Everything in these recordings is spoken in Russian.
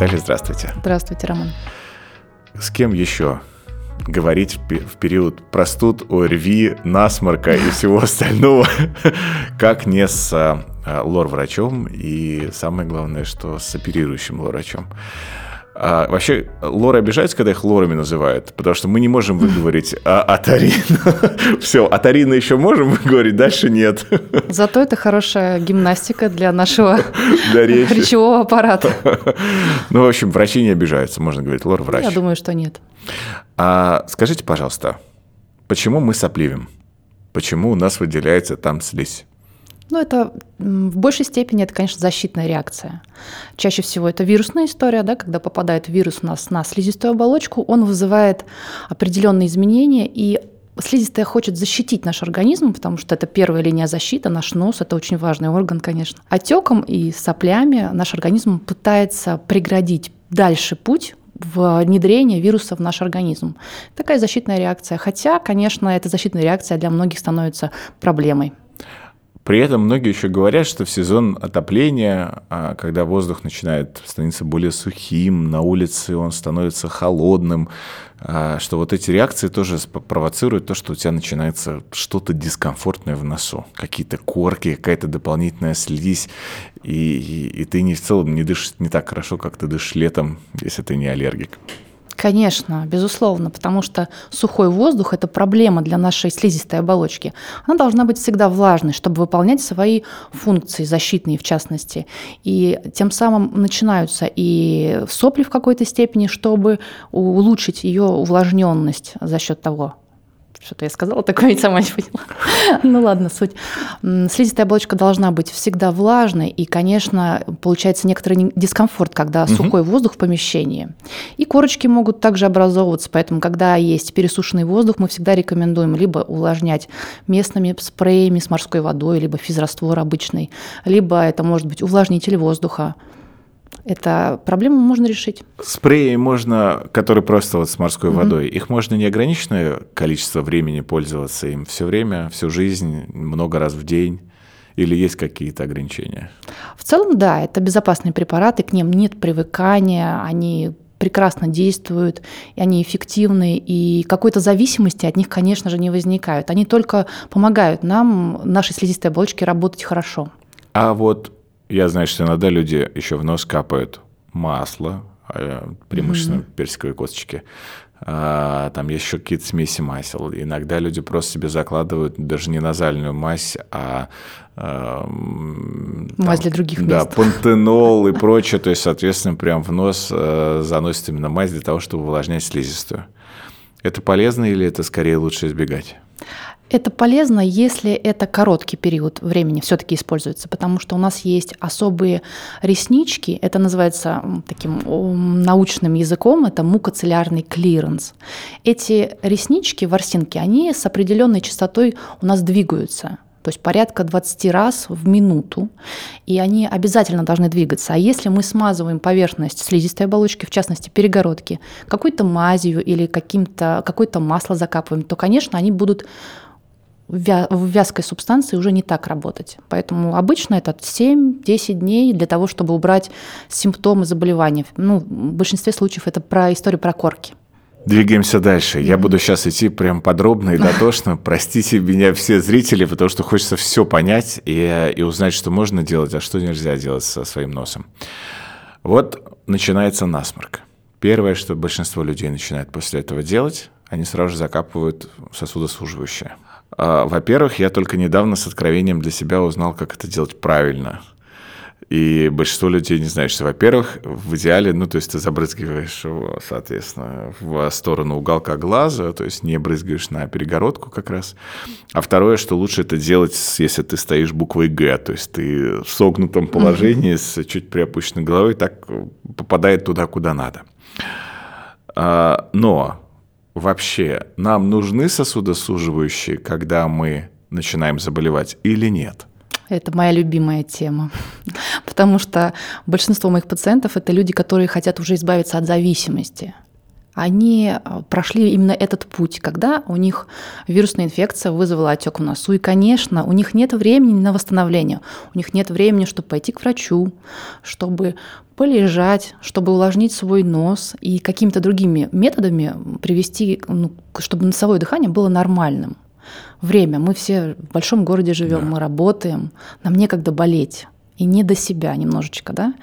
Наталья, здравствуйте. Здравствуйте, Роман. С кем еще говорить в период простуд, ОРВИ, насморка и всего остального, как не с а, лор-врачом и самое главное, что с оперирующим лор-врачом. А, вообще, лоры обижаются, когда их лорами называют, потому что мы не можем выговорить а, Атарин. Все, Атарина еще можем выговорить, дальше нет. Зато это хорошая гимнастика для нашего речевого аппарата. Ну, в общем, врачи не обижаются, можно говорить, лор-врач. Я думаю, что нет. А, скажите, пожалуйста, почему мы сопливим? Почему у нас выделяется там слизь? Ну, это в большей степени это, конечно, защитная реакция. Чаще всего это вирусная история, да, когда попадает вирус у нас на слизистую оболочку, он вызывает определенные изменения, и слизистая хочет защитить наш организм, потому что это первая линия защиты, наш нос, это очень важный орган, конечно. Отеком и соплями наш организм пытается преградить дальше путь внедрение вируса в наш организм. Такая защитная реакция. Хотя, конечно, эта защитная реакция для многих становится проблемой. При этом многие еще говорят, что в сезон отопления, а, когда воздух начинает становиться более сухим, на улице он становится холодным, а, что вот эти реакции тоже провоцируют то, что у тебя начинается что-то дискомфортное в носу, какие-то корки, какая-то дополнительная слизь, и, и, и ты не в целом не дышишь не так хорошо, как ты дышишь летом, если ты не аллергик. Конечно, безусловно, потому что сухой воздух – это проблема для нашей слизистой оболочки. Она должна быть всегда влажной, чтобы выполнять свои функции, защитные в частности. И тем самым начинаются и сопли в какой-то степени, чтобы улучшить ее увлажненность за счет того, что-то я сказала, такое ведь сама не поняла. ну ладно, суть. Слизистая оболочка должна быть всегда влажной, и, конечно, получается некоторый дискомфорт, когда угу. сухой воздух в помещении. И корочки могут также образовываться, поэтому, когда есть пересушенный воздух, мы всегда рекомендуем либо увлажнять местными спреями с морской водой, либо физраствор обычный, либо это может быть увлажнитель воздуха. Это проблему можно решить. Спреи можно, которые просто вот с морской угу. водой, их можно неограниченное количество времени пользоваться им все время, всю жизнь, много раз в день. Или есть какие-то ограничения? В целом, да, это безопасные препараты, к ним нет привыкания, они прекрасно действуют, и они эффективны, и какой-то зависимости от них, конечно же, не возникают. Они только помогают нам, нашей слизистой оболочке, работать хорошо. А вот я знаю, что иногда люди еще в нос капают масло, а, преимущественно mm-hmm. персиковые косточки. А, там есть еще какие-то смеси масел. Иногда люди просто себе закладывают даже не назальную мазь, а, а там, мазь для других мест. Да, пантенол и прочее. То есть, соответственно, прям в нос а, заносит именно мазь для того, чтобы увлажнять слизистую. Это полезно или это скорее лучше избегать? Это полезно, если это короткий период времени все-таки используется, потому что у нас есть особые реснички, это называется таким научным языком, это мукоцилиарный клиренс. Эти реснички, ворсинки, они с определенной частотой у нас двигаются, то есть порядка 20 раз в минуту, и они обязательно должны двигаться. А если мы смазываем поверхность слизистой оболочки, в частности перегородки, какой-то мазью или каким-то, какое-то масло закапываем, то, конечно, они будут в вязкой субстанции уже не так работать. Поэтому обычно это 7-10 дней для того, чтобы убрать симптомы заболевания. Ну, в большинстве случаев это про историю про корки. Двигаемся дальше. Я буду сейчас идти прям подробно и дотошно. Простите меня все зрители, потому что хочется все понять и, и узнать, что можно делать, а что нельзя делать со своим носом. Вот начинается насморк. Первое, что большинство людей начинает после этого делать, они сразу же закапывают сосудосуживающее. А, во-первых, я только недавно с откровением для себя узнал, как это делать правильно. И большинство людей не знают, что, во-первых, в идеале, ну, то есть ты забрызгиваешь его, соответственно, в сторону уголка глаза, то есть не брызгаешь на перегородку как раз. А второе, что лучше это делать, если ты стоишь буквой «Г», то есть ты в согнутом положении с чуть приопущенной головой, так попадает туда, куда надо. А, но вообще нам нужны сосудосуживающие, когда мы начинаем заболевать или нет? Это моя любимая тема, потому что большинство моих пациентов – это люди, которые хотят уже избавиться от зависимости они э, прошли именно этот путь, когда у них вирусная инфекция вызвала отек в носу. И, конечно, у них нет времени на восстановление, у них нет времени, чтобы пойти к врачу, чтобы полежать, чтобы увлажнить свой нос и какими-то другими методами привести, ну, чтобы носовое дыхание было нормальным. Время. Мы все в большом городе живем, да. мы работаем, нам некогда болеть и не до себя немножечко, да.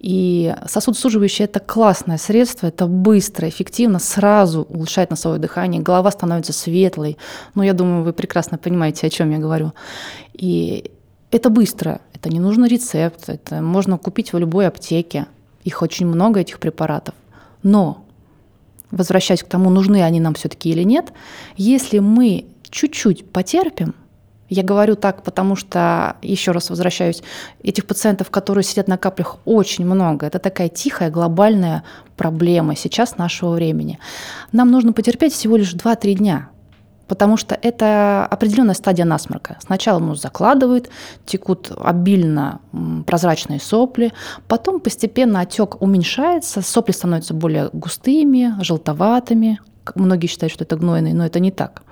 И сосудосуживающее – это классное средство, это быстро, эффективно, сразу улучшает носовое дыхание, голова становится светлой. Ну, я думаю, вы прекрасно понимаете, о чем я говорю. И это быстро, это не нужно рецепт, это можно купить в любой аптеке. Их очень много, этих препаратов. Но, возвращаясь к тому, нужны они нам все-таки или нет, если мы чуть-чуть потерпим – я говорю так, потому что, еще раз возвращаюсь, этих пациентов, которые сидят на каплях, очень много. Это такая тихая глобальная проблема сейчас нашего времени. Нам нужно потерпеть всего лишь 2-3 дня, потому что это определенная стадия насморка. Сначала нос закладывает, текут обильно прозрачные сопли, потом постепенно отек уменьшается, сопли становятся более густыми, желтоватыми. Многие считают, что это гнойные, но это не так.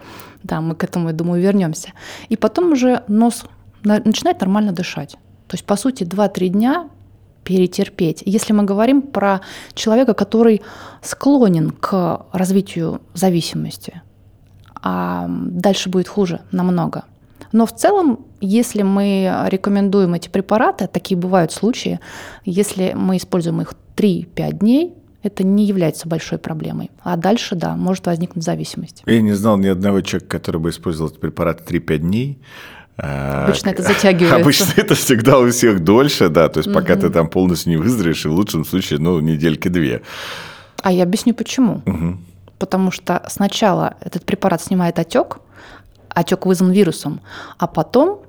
Да, мы к этому, я думаю, вернемся. И потом уже нос начинает нормально дышать. То есть, по сути, 2-3 дня перетерпеть. Если мы говорим про человека, который склонен к развитию зависимости, а дальше будет хуже намного. Но в целом, если мы рекомендуем эти препараты, такие бывают случаи, если мы используем их 3-5 дней, это не является большой проблемой. А дальше, да, может возникнуть зависимость. Я не знал ни одного человека, который бы использовал этот препарат 3-5 дней. А, Обычно это затягивается. Обычно это всегда у всех дольше, да, то есть угу. пока ты там полностью не выздоровеешь, и в лучшем случае, ну, недельки две. А я объясню почему. Угу. Потому что сначала этот препарат снимает отек, отек вызван вирусом, а потом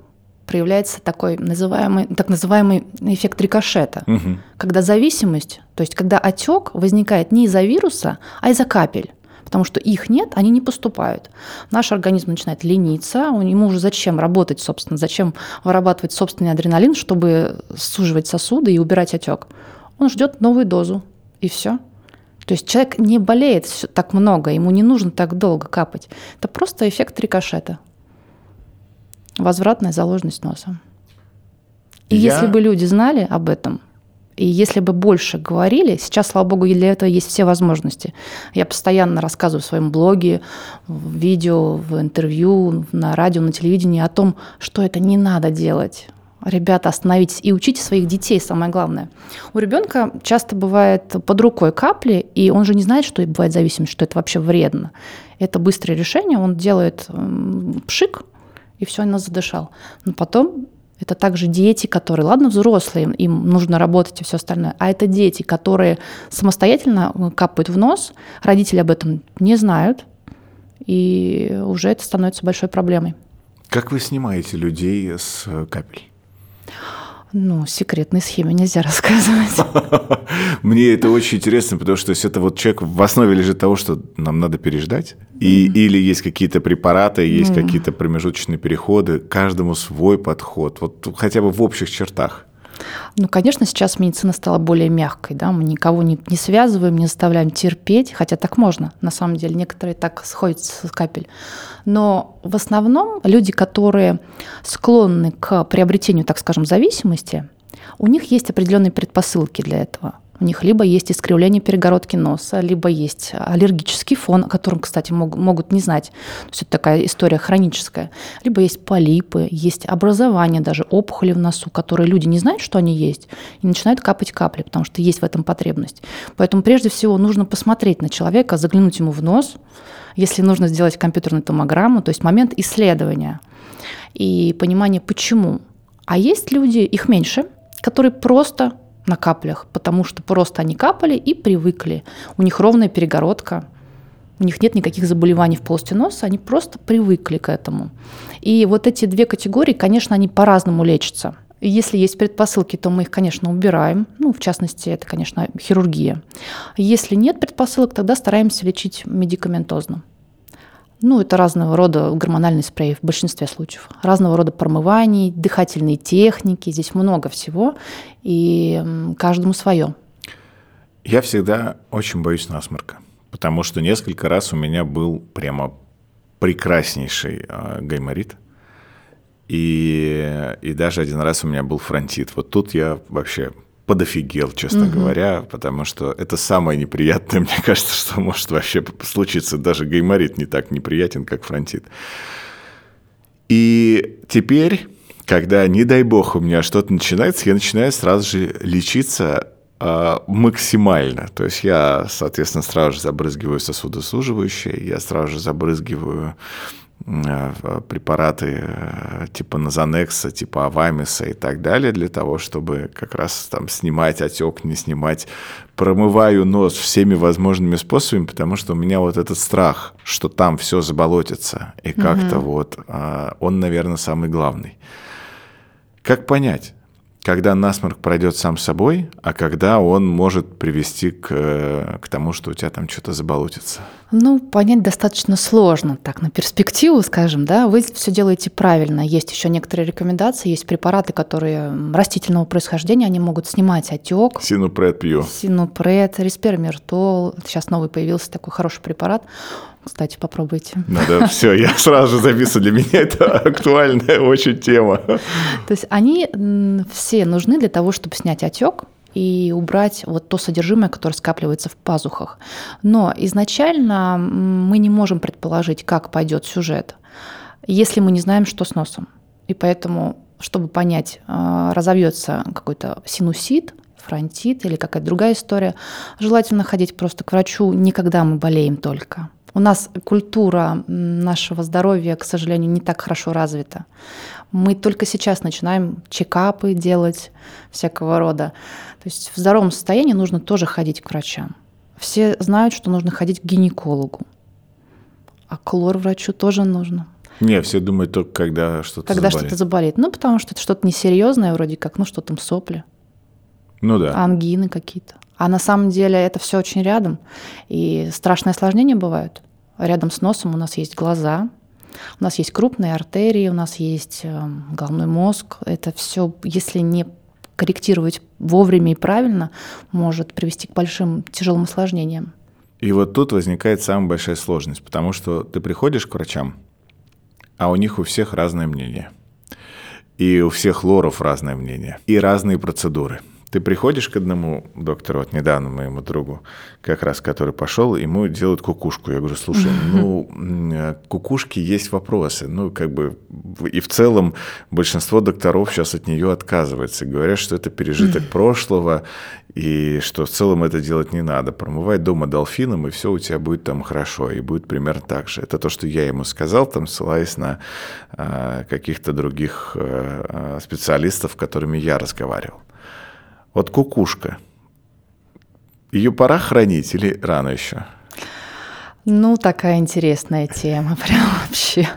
проявляется такой называемый, так называемый эффект рикошета, угу. когда зависимость, то есть когда отек возникает не из-за вируса, а из-за капель потому что их нет, они не поступают. Наш организм начинает лениться, ему уже зачем работать, собственно, зачем вырабатывать собственный адреналин, чтобы суживать сосуды и убирать отек. Он ждет новую дозу, и все. То есть человек не болеет так много, ему не нужно так долго капать. Это просто эффект рикошета возвратная заложенность носа. И Я... если бы люди знали об этом, и если бы больше говорили, сейчас, слава богу, для этого есть все возможности. Я постоянно рассказываю в своем блоге, в видео, в интервью, на радио, на телевидении о том, что это не надо делать. Ребята, остановитесь и учите своих детей, самое главное. У ребенка часто бывает под рукой капли, и он же не знает, что бывает зависимость, что это вообще вредно. Это быстрое решение, он делает пшик, и все, он задышал. Но потом это также дети, которые, ладно, взрослые, им нужно работать и все остальное, а это дети, которые самостоятельно э, капают в нос, родители об этом не знают, и уже это становится большой проблемой. Как вы снимаете людей с э, капель? Ну, секретной схеме нельзя рассказывать. Мне это очень интересно, потому что это вот человек в основе лежит того, что нам надо переждать, и, или есть какие-то препараты, есть какие-то промежуточные переходы, каждому свой подход, вот хотя бы в общих чертах. Ну, конечно, сейчас медицина стала более мягкой, да, мы никого не, не связываем, не заставляем терпеть, хотя так можно, на самом деле, некоторые так сходят с капель. Но в основном люди, которые склонны к приобретению, так скажем, зависимости, у них есть определенные предпосылки для этого – у них либо есть искривление перегородки носа, либо есть аллергический фон, о котором, кстати, мог, могут не знать. То есть это такая история хроническая. Либо есть полипы, есть образование даже, опухоли в носу, которые люди не знают, что они есть, и начинают капать капли, потому что есть в этом потребность. Поэтому прежде всего нужно посмотреть на человека, заглянуть ему в нос, если нужно сделать компьютерную томограмму, то есть момент исследования и понимание, почему. А есть люди, их меньше, которые просто на каплях, потому что просто они капали и привыкли. У них ровная перегородка, у них нет никаких заболеваний в полости носа, они просто привыкли к этому. И вот эти две категории, конечно, они по-разному лечатся. Если есть предпосылки, то мы их, конечно, убираем. Ну, в частности, это, конечно, хирургия. Если нет предпосылок, тогда стараемся лечить медикаментозно. Ну, это разного рода гормональный спрей в большинстве случаев. Разного рода промываний, дыхательные техники. Здесь много всего, и каждому свое. Я всегда очень боюсь насморка Потому что несколько раз у меня был прямо прекраснейший э, гайморит. И, и даже один раз у меня был фронтит. Вот тут я вообще подофигел, честно угу. говоря, потому что это самое неприятное, мне кажется, что может вообще случиться. Даже гайморит не так неприятен, как фронтит. И теперь, когда, не дай бог, у меня что-то начинается, я начинаю сразу же лечиться э, максимально. То есть я, соответственно, сразу же забрызгиваю сосудосуживающее, я сразу же забрызгиваю препараты э, типа Назанекса, типа Авамиса и так далее, для того, чтобы как раз там снимать отек, не снимать. Промываю нос всеми возможными способами, потому что у меня вот этот страх, что там все заболотится, и как-то угу. вот э, он, наверное, самый главный. Как понять? Когда насморк пройдет сам собой, а когда он может привести к, к тому, что у тебя там что-то заболотится? Ну, понять достаточно сложно, так, на перспективу, скажем, да, вы все делаете правильно. Есть еще некоторые рекомендации, есть препараты, которые растительного происхождения, они могут снимать отек. Синупред пью. Синупред, респирамертол, сейчас новый появился такой хороший препарат кстати, попробуйте. Надо, все, я сразу же записываю. Для меня это актуальная очень тема. То есть они все нужны для того, чтобы снять отек, и убрать вот то содержимое, которое скапливается в пазухах. Но изначально мы не можем предположить, как пойдет сюжет, если мы не знаем, что с носом. И поэтому, чтобы понять, а, разовьется какой-то синусит, фронтит или какая-то другая история, желательно ходить просто к врачу не когда мы болеем только, у нас культура нашего здоровья, к сожалению, не так хорошо развита. Мы только сейчас начинаем чекапы делать всякого рода. То есть в здоровом состоянии нужно тоже ходить к врачам. Все знают, что нужно ходить к гинекологу. А к лор-врачу тоже нужно. Не, все думают только, когда что-то Когда заболеет. что-то заболеет. Ну, потому что это что-то несерьезное вроде как, ну, что там, сопли. Ну да. Ангины какие-то. А на самом деле это все очень рядом. И страшные осложнения бывают. Рядом с носом у нас есть глаза, у нас есть крупные артерии, у нас есть эм, головной мозг. Это все, если не корректировать вовремя и правильно, может привести к большим тяжелым осложнениям. И вот тут возникает самая большая сложность, потому что ты приходишь к врачам, а у них у всех разное мнение. И у всех лоров разное мнение. И разные процедуры – ты приходишь к одному доктору, вот недавно моему другу, как раз который пошел, ему делают кукушку. Я говорю, слушай, ну, э, кукушки есть вопросы. Ну, как бы, и в целом большинство докторов сейчас от нее отказывается. Говорят, что это пережиток прошлого, и что в целом это делать не надо. Промывай дома дельфином, и все у тебя будет там хорошо, и будет примерно так же. Это то, что я ему сказал, там, ссылаясь на э, каких-то других э, специалистов, с которыми я разговаривал. Вот кукушка. Ее пора хранить или рано еще? Ну, такая интересная тема, прям вообще.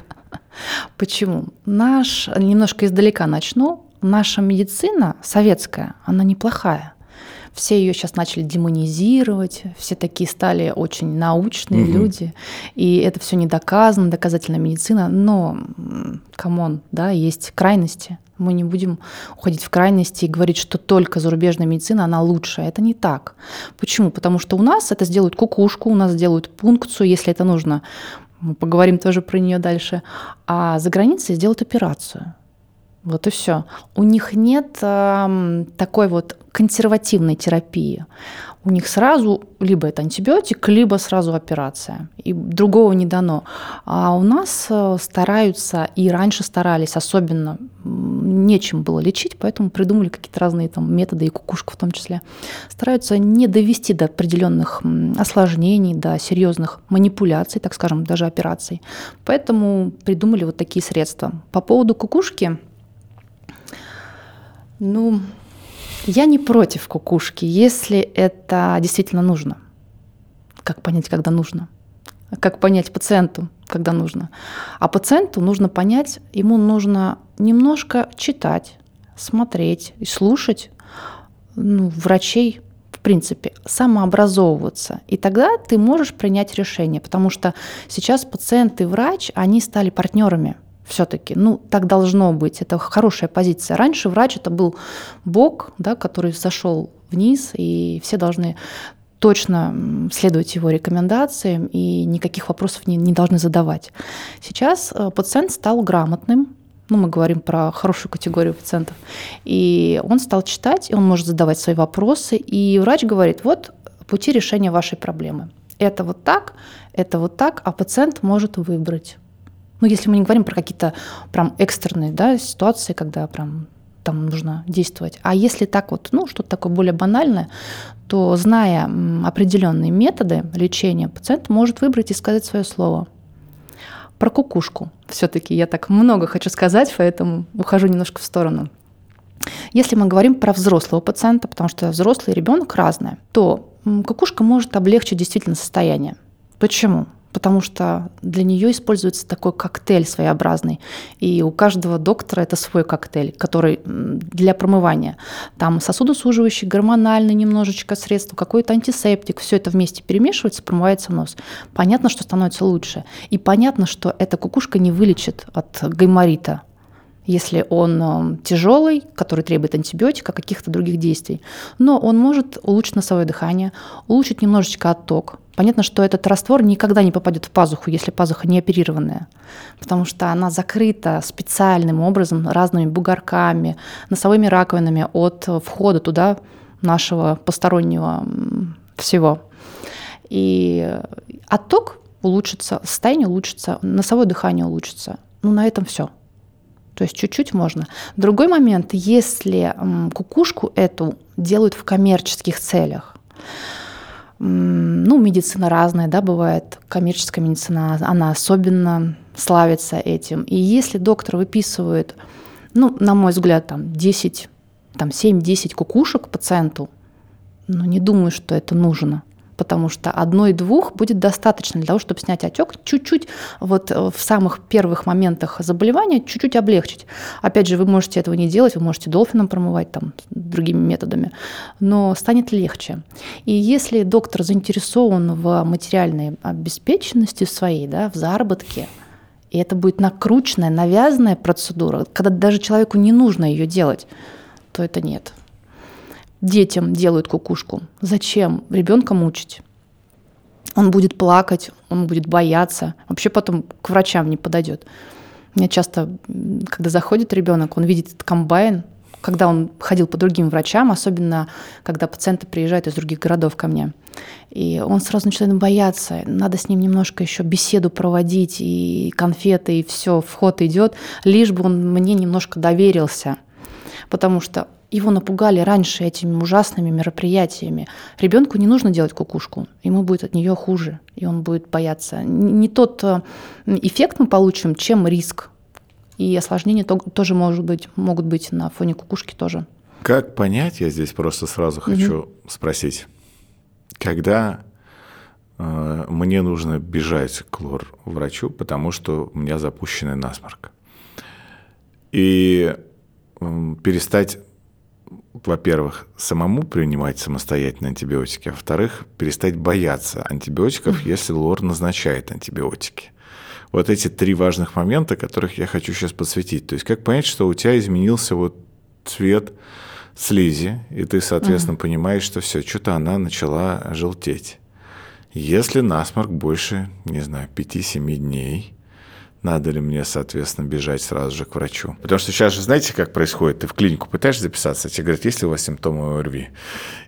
Почему? Наш, немножко издалека начну. Наша медицина советская, она неплохая. Все ее сейчас начали демонизировать, все такие стали очень научные угу. люди, и это все не доказано, доказательная медицина, но, come on, да, есть крайности. Мы не будем уходить в крайности и говорить, что только зарубежная медицина, она лучшая. Это не так. Почему? Потому что у нас это сделают кукушку, у нас сделают пункцию, если это нужно. Мы поговорим тоже про нее дальше. А за границей сделают операцию. Вот и все. У них нет э, такой вот консервативной терапии. У них сразу либо это антибиотик, либо сразу операция. И другого не дано. А у нас э, стараются, и раньше старались, особенно нечем было лечить, поэтому придумали какие-то разные там методы, и кукушку в том числе. Стараются не довести до определенных осложнений, до серьезных манипуляций, так скажем, даже операций. Поэтому придумали вот такие средства. По поводу кукушки, ну, я не против кукушки, если это действительно нужно. Как понять, когда нужно? Как понять пациенту, когда нужно? А пациенту нужно понять, ему нужно немножко читать, смотреть и слушать ну, врачей, в принципе, самообразовываться. И тогда ты можешь принять решение, потому что сейчас пациент и врач, они стали партнерами – все-таки. Ну, так должно быть. Это хорошая позиция. Раньше врач это был бог, да, который зашел вниз, и все должны точно следовать его рекомендациям и никаких вопросов не, не должны задавать. Сейчас э, пациент стал грамотным, ну, мы говорим про хорошую категорию пациентов, и он стал читать, и он может задавать свои вопросы, и врач говорит, вот пути решения вашей проблемы. Это вот так, это вот так, а пациент может выбрать. Ну, если мы не говорим про какие-то прям экстренные да, ситуации, когда прям там нужно действовать. А если так вот, ну, что-то такое более банальное, то, зная определенные методы лечения, пациент может выбрать и сказать свое слово. Про кукушку. Все-таки я так много хочу сказать, поэтому ухожу немножко в сторону. Если мы говорим про взрослого пациента, потому что взрослый ребенок разные, то кукушка может облегчить действительно состояние. Почему? Потому что для нее используется такой коктейль своеобразный. И у каждого доктора это свой коктейль, который для промывания. Там сосудосуживающий, гормональный немножечко средство, какой-то антисептик. Все это вместе перемешивается, промывается нос. Понятно, что становится лучше. И понятно, что эта кукушка не вылечит от гайморита, если он э, тяжелый, который требует антибиотика, каких-то других действий. Но он может улучшить носовое дыхание, улучшить немножечко отток, Понятно, что этот раствор никогда не попадет в пазуху, если пазуха не оперированная, потому что она закрыта специальным образом разными бугорками, носовыми раковинами от входа туда нашего постороннего всего. И отток улучшится, состояние улучшится, носовое дыхание улучшится. Ну, на этом все. То есть чуть-чуть можно. Другой момент, если кукушку эту делают в коммерческих целях, ну, медицина разная, да, бывает. Коммерческая медицина, она особенно славится этим. И если доктор выписывает, ну, на мой взгляд, там 10, там 7-10 кукушек пациенту, ну, не думаю, что это нужно потому что одной-двух будет достаточно для того, чтобы снять отек, чуть-чуть вот э, в самых первых моментах заболевания чуть-чуть облегчить. Опять же, вы можете этого не делать, вы можете долфином промывать там другими методами, но станет легче. И если доктор заинтересован в материальной обеспеченности своей, да, в заработке, и это будет накрученная, навязанная процедура, когда даже человеку не нужно ее делать, то это нет детям делают кукушку. Зачем ребенка мучить? Он будет плакать, он будет бояться, вообще потом к врачам не подойдет. Мне часто, когда заходит ребенок, он видит этот комбайн, когда он ходил по другим врачам, особенно когда пациенты приезжают из других городов ко мне, и он сразу начинает бояться, надо с ним немножко еще беседу проводить, и конфеты, и все, вход идет, лишь бы он мне немножко доверился, потому что его напугали раньше этими ужасными мероприятиями. Ребенку не нужно делать кукушку, ему будет от нее хуже, и он будет бояться. Не тот э, эффект мы получим, чем риск. И осложнения тоже может быть, могут быть на фоне кукушки тоже. Как понять, я здесь просто сразу хочу угу. спросить, когда э, мне нужно бежать к лор-врачу, потому что у меня запущенный насморк, и э, перестать во-первых, самому принимать самостоятельно антибиотики, а во-вторых, перестать бояться антибиотиков, если лор назначает антибиотики. Вот эти три важных момента, которых я хочу сейчас подсветить. То есть как понять, что у тебя изменился вот цвет слизи, и ты, соответственно, угу. понимаешь, что все, что-то она начала желтеть. Если насморк больше, не знаю, 5-7 дней, надо ли мне, соответственно, бежать сразу же к врачу. Потому что сейчас же знаете, как происходит? Ты в клинику пытаешься записаться, тебе говорят, есть ли у вас симптомы ОРВИ?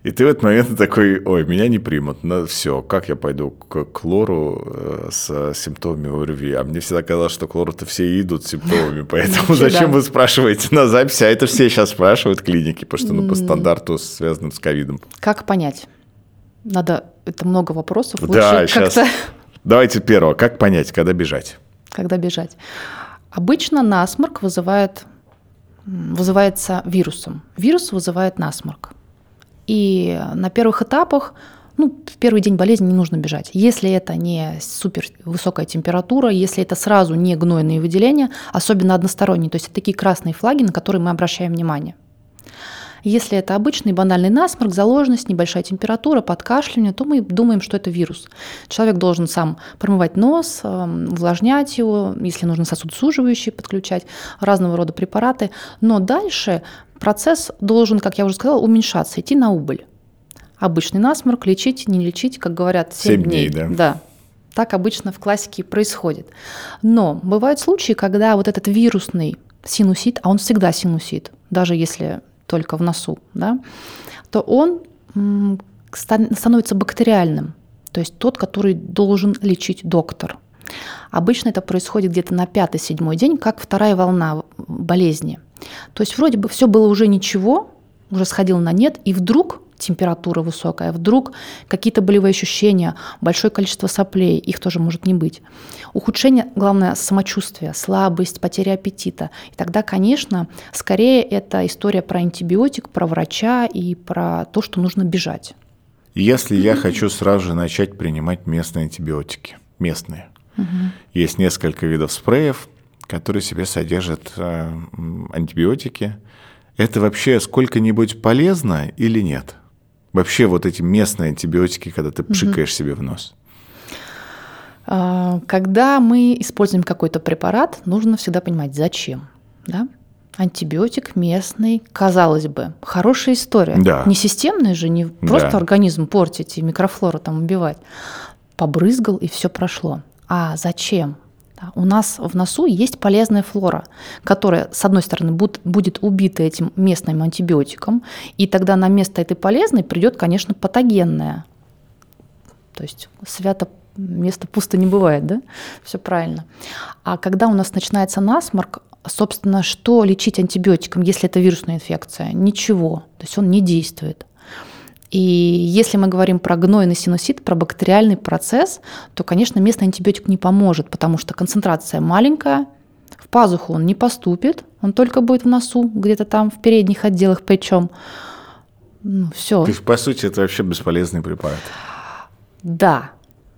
И ты в этот момент такой, ой, меня не примут, ну все, как я пойду к, к лору э, с симптомами ОРВИ? А мне всегда казалось, что к лору-то все идут с симптомами, поэтому зачем вы спрашиваете на записи? А это все сейчас спрашивают клиники, потому что ну, по стандарту связанным с ковидом. Как понять? Надо, это много вопросов. Да, сейчас. Давайте первого. Как понять, когда бежать? Когда бежать. Обычно насморк вызывает, вызывается вирусом. Вирус вызывает насморк. И на первых этапах ну, в первый день болезни не нужно бежать. Если это не супер высокая температура, если это сразу не гнойные выделения, особенно односторонние, то есть это такие красные флаги, на которые мы обращаем внимание. Если это обычный банальный насморк, заложенность, небольшая температура, подкашливание, то мы думаем, что это вирус. Человек должен сам промывать нос, эм, увлажнять его, если нужно сосудосуживающие подключать, разного рода препараты. Но дальше процесс должен, как я уже сказала, уменьшаться, идти на убыль. обычный насморк, лечить, не лечить, как говорят, 7, 7 дней. дней. Да. да. Так обычно в классике происходит. Но бывают случаи, когда вот этот вирусный синусит, а он всегда синусит, даже если только в носу, да, то он становится бактериальным, то есть тот, который должен лечить доктор. Обычно это происходит где-то на пятый-седьмой день, как вторая волна болезни. То есть вроде бы все было уже ничего, уже сходил на нет, и вдруг температура высокая, вдруг какие-то болевые ощущения, большое количество соплей, их тоже может не быть. Ухудшение, главное, самочувствия, слабость, потеря аппетита. И тогда, конечно, скорее это история про антибиотик, про врача и про то, что нужно бежать. Если я хочу сразу же начать принимать местные антибиотики, местные, угу. есть несколько видов спреев, которые себе содержат э, антибиотики. Это вообще сколько-нибудь полезно или нет? Вообще вот эти местные антибиотики, когда ты пшикаешь угу. себе в нос. А, когда мы используем какой-то препарат, нужно всегда понимать, зачем. Да? Антибиотик местный, казалось бы, хорошая история. Да. Не системная же, не просто да. организм портить и микрофлору там убивать. Побрызгал и все прошло. А зачем? У нас в носу есть полезная флора, которая, с одной стороны, будет, будет убита этим местным антибиотиком, и тогда на место этой полезной придет, конечно, патогенная. То есть свято место пусто не бывает, да? Все правильно. А когда у нас начинается насморк, собственно, что лечить антибиотиком, если это вирусная инфекция? Ничего. То есть он не действует. И если мы говорим про гнойный синусит, про бактериальный процесс, то, конечно, местный антибиотик не поможет, потому что концентрация маленькая, в пазуху он не поступит, он только будет в носу, где-то там в передних отделах причем. Ну, все. То есть, по сути, это вообще бесполезный препарат. Да,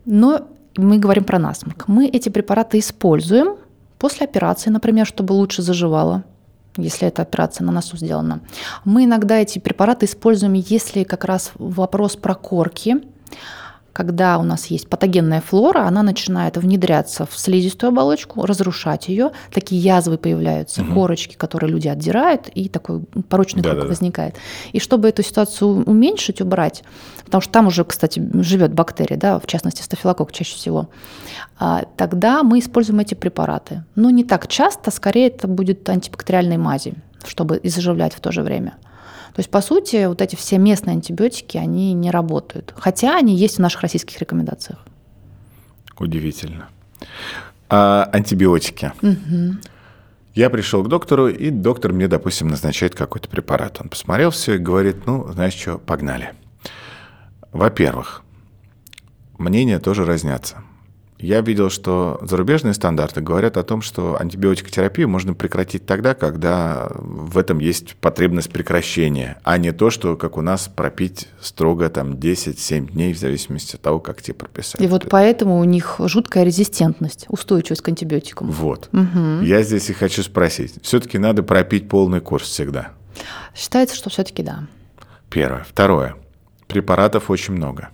но мы говорим про насморк. Мы эти препараты используем после операции, например, чтобы лучше заживало если эта операция на носу сделана. Мы иногда эти препараты используем, если как раз вопрос про корки, когда у нас есть патогенная флора, она начинает внедряться в слизистую оболочку, разрушать ее, такие язвы появляются, угу. корочки, которые люди отдирают, и такой порочный круг возникает. И чтобы эту ситуацию уменьшить, убрать, потому что там уже, кстати, живет бактерия, да, в частности стафилококк чаще всего, а, тогда мы используем эти препараты. Но не так часто, скорее это будет антибактериальной мази, чтобы и заживлять в то же время. То есть, по сути, вот эти все местные антибиотики, они не работают. Хотя они есть в наших российских рекомендациях. Удивительно. А антибиотики. Угу. Я пришел к доктору, и доктор мне, допустим, назначает какой-то препарат. Он посмотрел все и говорит, ну, знаешь что, погнали. Во-первых, мнения тоже разнятся. Я видел, что зарубежные стандарты говорят о том, что антибиотикотерапию можно прекратить тогда, когда в этом есть потребность прекращения, а не то, что, как у нас, пропить строго там 10-7 дней в зависимости от того, как тебе прописать. И вот поэтому у них жуткая резистентность, устойчивость к антибиотикам. Вот. Угу. Я здесь и хочу спросить. Все-таки надо пропить полный курс всегда? Считается, что все-таки да. Первое. Второе. Препаратов очень много.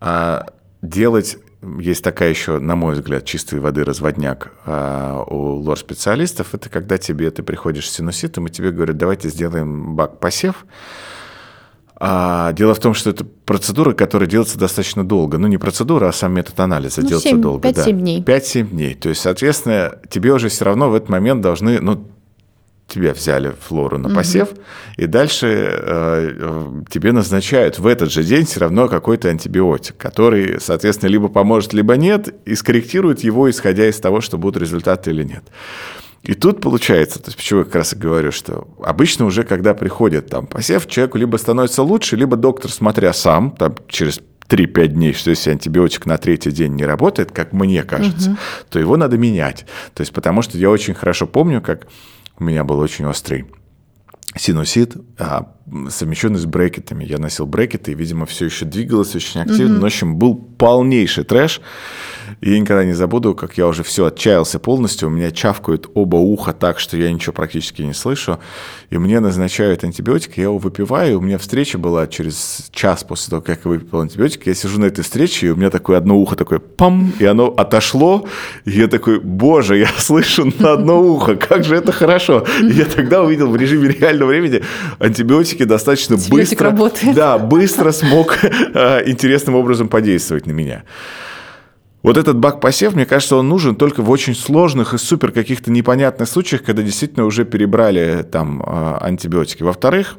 А делать есть такая еще, на мой взгляд, чистой воды разводняк а, у лор-специалистов. Это когда тебе ты приходишь с синуситом, и тебе говорят, давайте сделаем бак-посев. А, дело в том, что это процедура, которая делается достаточно долго. Ну, не процедура, а сам метод анализа ну, делается 7, долго. 5-7 да. дней. 5-7 дней. То есть, соответственно, тебе уже все равно в этот момент должны, ну, тебя взяли флору на посев, угу. и дальше э, тебе назначают в этот же день все равно какой-то антибиотик, который, соответственно, либо поможет, либо нет, и скорректирует его, исходя из того, что будут результаты или нет. И тут получается, то есть почему я как раз и говорю, что обычно уже, когда приходит там посев, человеку либо становится лучше, либо доктор, смотря сам, там через 3-5 дней, что если антибиотик на третий день не работает, как мне кажется, угу. то его надо менять. То есть потому что я очень хорошо помню, как у меня был очень острый синусит, а, совмещенный с брекетами. Я носил брекеты, и, видимо, все еще двигалось очень активно. Mm-hmm. В общем, был полнейший трэш. И я никогда не забуду, как я уже все отчаялся полностью. У меня чавкают оба уха так, что я ничего практически не слышу. И мне назначают антибиотик, я его выпиваю. У меня встреча была через час после того, как я выпил антибиотик. Я сижу на этой встрече, и у меня такое одно ухо такое пам, и оно отошло. И я такой, боже, я слышу на одно ухо, как же это хорошо. И я тогда увидел в режиме реального времени антибиотики достаточно Антибиотик быстро... работает. Да, быстро смог э, интересным образом подействовать на меня. Вот этот бак-посев, мне кажется, он нужен только в очень сложных и супер каких-то непонятных случаях, когда действительно уже перебрали там э, антибиотики. Во-вторых,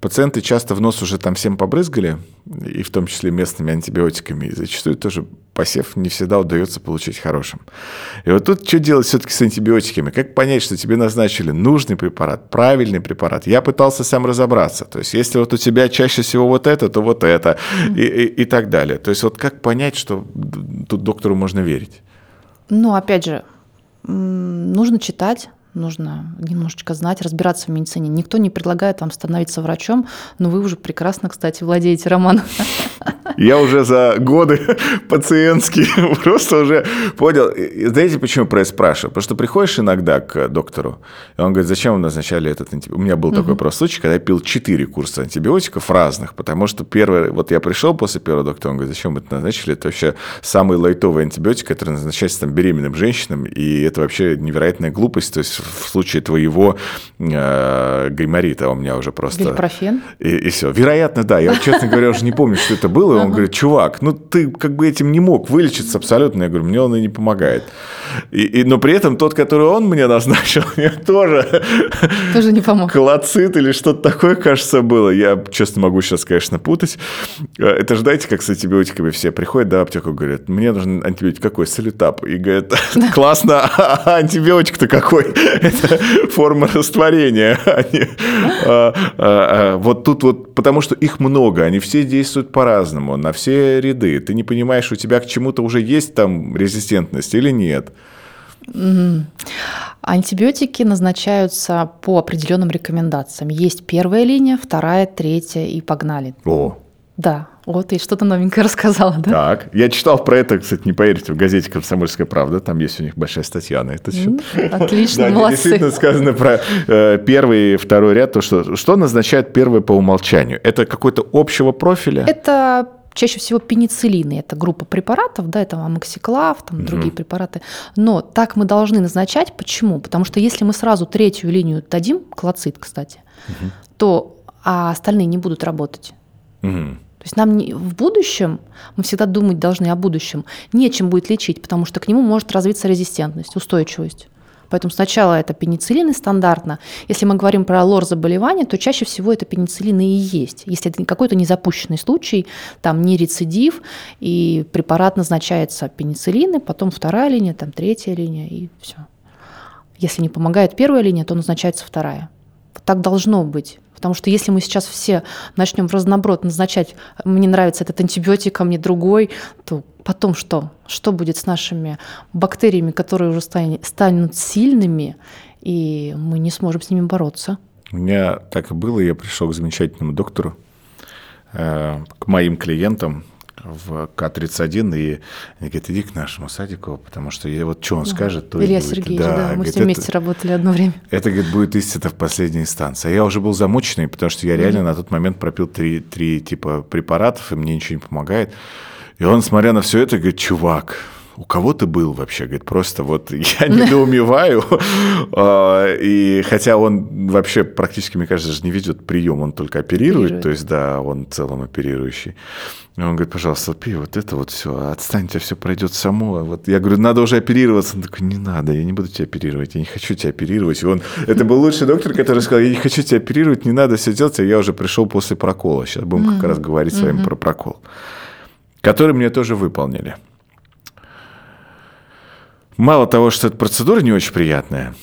Пациенты часто в нос уже там всем побрызгали, и в том числе местными антибиотиками, и зачастую тоже посев не всегда удается получить хорошим. И вот тут что делать все-таки с антибиотиками? Как понять, что тебе назначили нужный препарат, правильный препарат? Я пытался сам разобраться. То есть, если вот у тебя чаще всего вот это, то вот это, и, и, и так далее. То есть, вот как понять, что тут доктору можно верить? Ну, опять же, нужно читать, нужно немножечко знать, разбираться в медицине. Никто не предлагает вам становиться врачом, но вы уже прекрасно, кстати, владеете романом. Я уже за годы пациентские просто уже понял. Знаете, почему про это спрашиваю? Потому что приходишь иногда к доктору, и он говорит, зачем вы назначали этот антибиотик? У меня был такой просто случай, когда я пил 4 курса антибиотиков разных, потому что первый, вот я пришел после первого доктора, он говорит, зачем вы это назначили? Это вообще самый лайтовый антибиотик, который назначается там беременным женщинам, и это вообще невероятная глупость. То есть в случае твоего э, гайморита у меня уже просто... Гельпрофен? И, и все. Вероятно, да. Я, честно говоря, уже не помню, что это было. И он говорит, чувак, ну ты как бы этим не мог вылечиться абсолютно. Я говорю, мне он и не помогает. И, и, но при этом тот, который он мне назначил, мне тоже... Тоже не помог. Колоцит или что-то такое, кажется, было. Я, честно, могу сейчас, конечно, путать. Э, это же, знаете, как с антибиотиками все приходят до аптеку, говорят, мне нужен антибиотик какой? Солютап. И говорят, классно, а антибиотик-то какой? Это форма растворения. А, а, а, вот тут вот, потому что их много, они все действуют по-разному, на все ряды. Ты не понимаешь, у тебя к чему-то уже есть там резистентность или нет. Антибиотики назначаются по определенным рекомендациям. Есть первая линия, вторая, третья и погнали. О. Да, вот, и что-то новенькое рассказала, да? Так, я читал про это, кстати, не поверите, в газете «Комсомольская правда», там есть у них большая статья на этот счет. Отлично, да, молодцы. Действительно сказано про э, первый и второй ряд, то, что, что назначает первое по умолчанию? Это какой-то общего профиля? Это чаще всего пенициллины, это группа препаратов, да, это амоксиклав, там угу. другие препараты. Но так мы должны назначать. Почему? Потому что если мы сразу третью линию дадим, клоцит, кстати, угу. то а остальные не будут работать. Угу. То есть нам не, в будущем, мы всегда думать должны о будущем, нечем будет лечить, потому что к нему может развиться резистентность, устойчивость. Поэтому сначала это пенициллины стандартно. Если мы говорим про лор-заболевание, то чаще всего это пенициллины и есть. Если это какой-то незапущенный случай, там не рецидив, и препарат назначается пенициллины, потом вторая линия, там третья линия, и все. Если не помогает первая линия, то назначается вторая. Так должно быть. Потому что если мы сейчас все начнем в разноброд назначать, мне нравится этот антибиотик, а мне другой, то потом что? Что будет с нашими бактериями, которые уже станут сильными, и мы не сможем с ними бороться? У меня так и было, я пришел к замечательному доктору, э, к моим клиентам, в К-31, и они говорят, иди к нашему садику, потому что я, вот что он скажет, то Илья и будет. Сергеевич, да, да мы говорит, с ним вместе это, работали одно время. Это, говорит, будет истина в последней инстанции. А я уже был замученный, потому что я реально mm-hmm. на тот момент пропил три, три типа препаратов, и мне ничего не помогает. И он, смотря на все это, говорит, чувак, у кого ты был вообще? Говорит, просто вот я недоумеваю. А, и хотя он вообще практически, мне кажется, даже не ведет прием, он только оперирует, то есть, да, он в целом оперирующий. И он говорит, пожалуйста, пей вот это вот все, отстань, тебя все пройдет само. Вот я говорю, надо уже оперироваться. Он такой, не надо, я не буду тебя оперировать, я не хочу тебя оперировать. И он, это был лучший доктор, который сказал, я не хочу тебя оперировать, не надо все делать, а я уже пришел после прокола. Сейчас будем как раз говорить с вами про прокол, который мне тоже выполнили. Мало того, что эта процедура не очень приятная,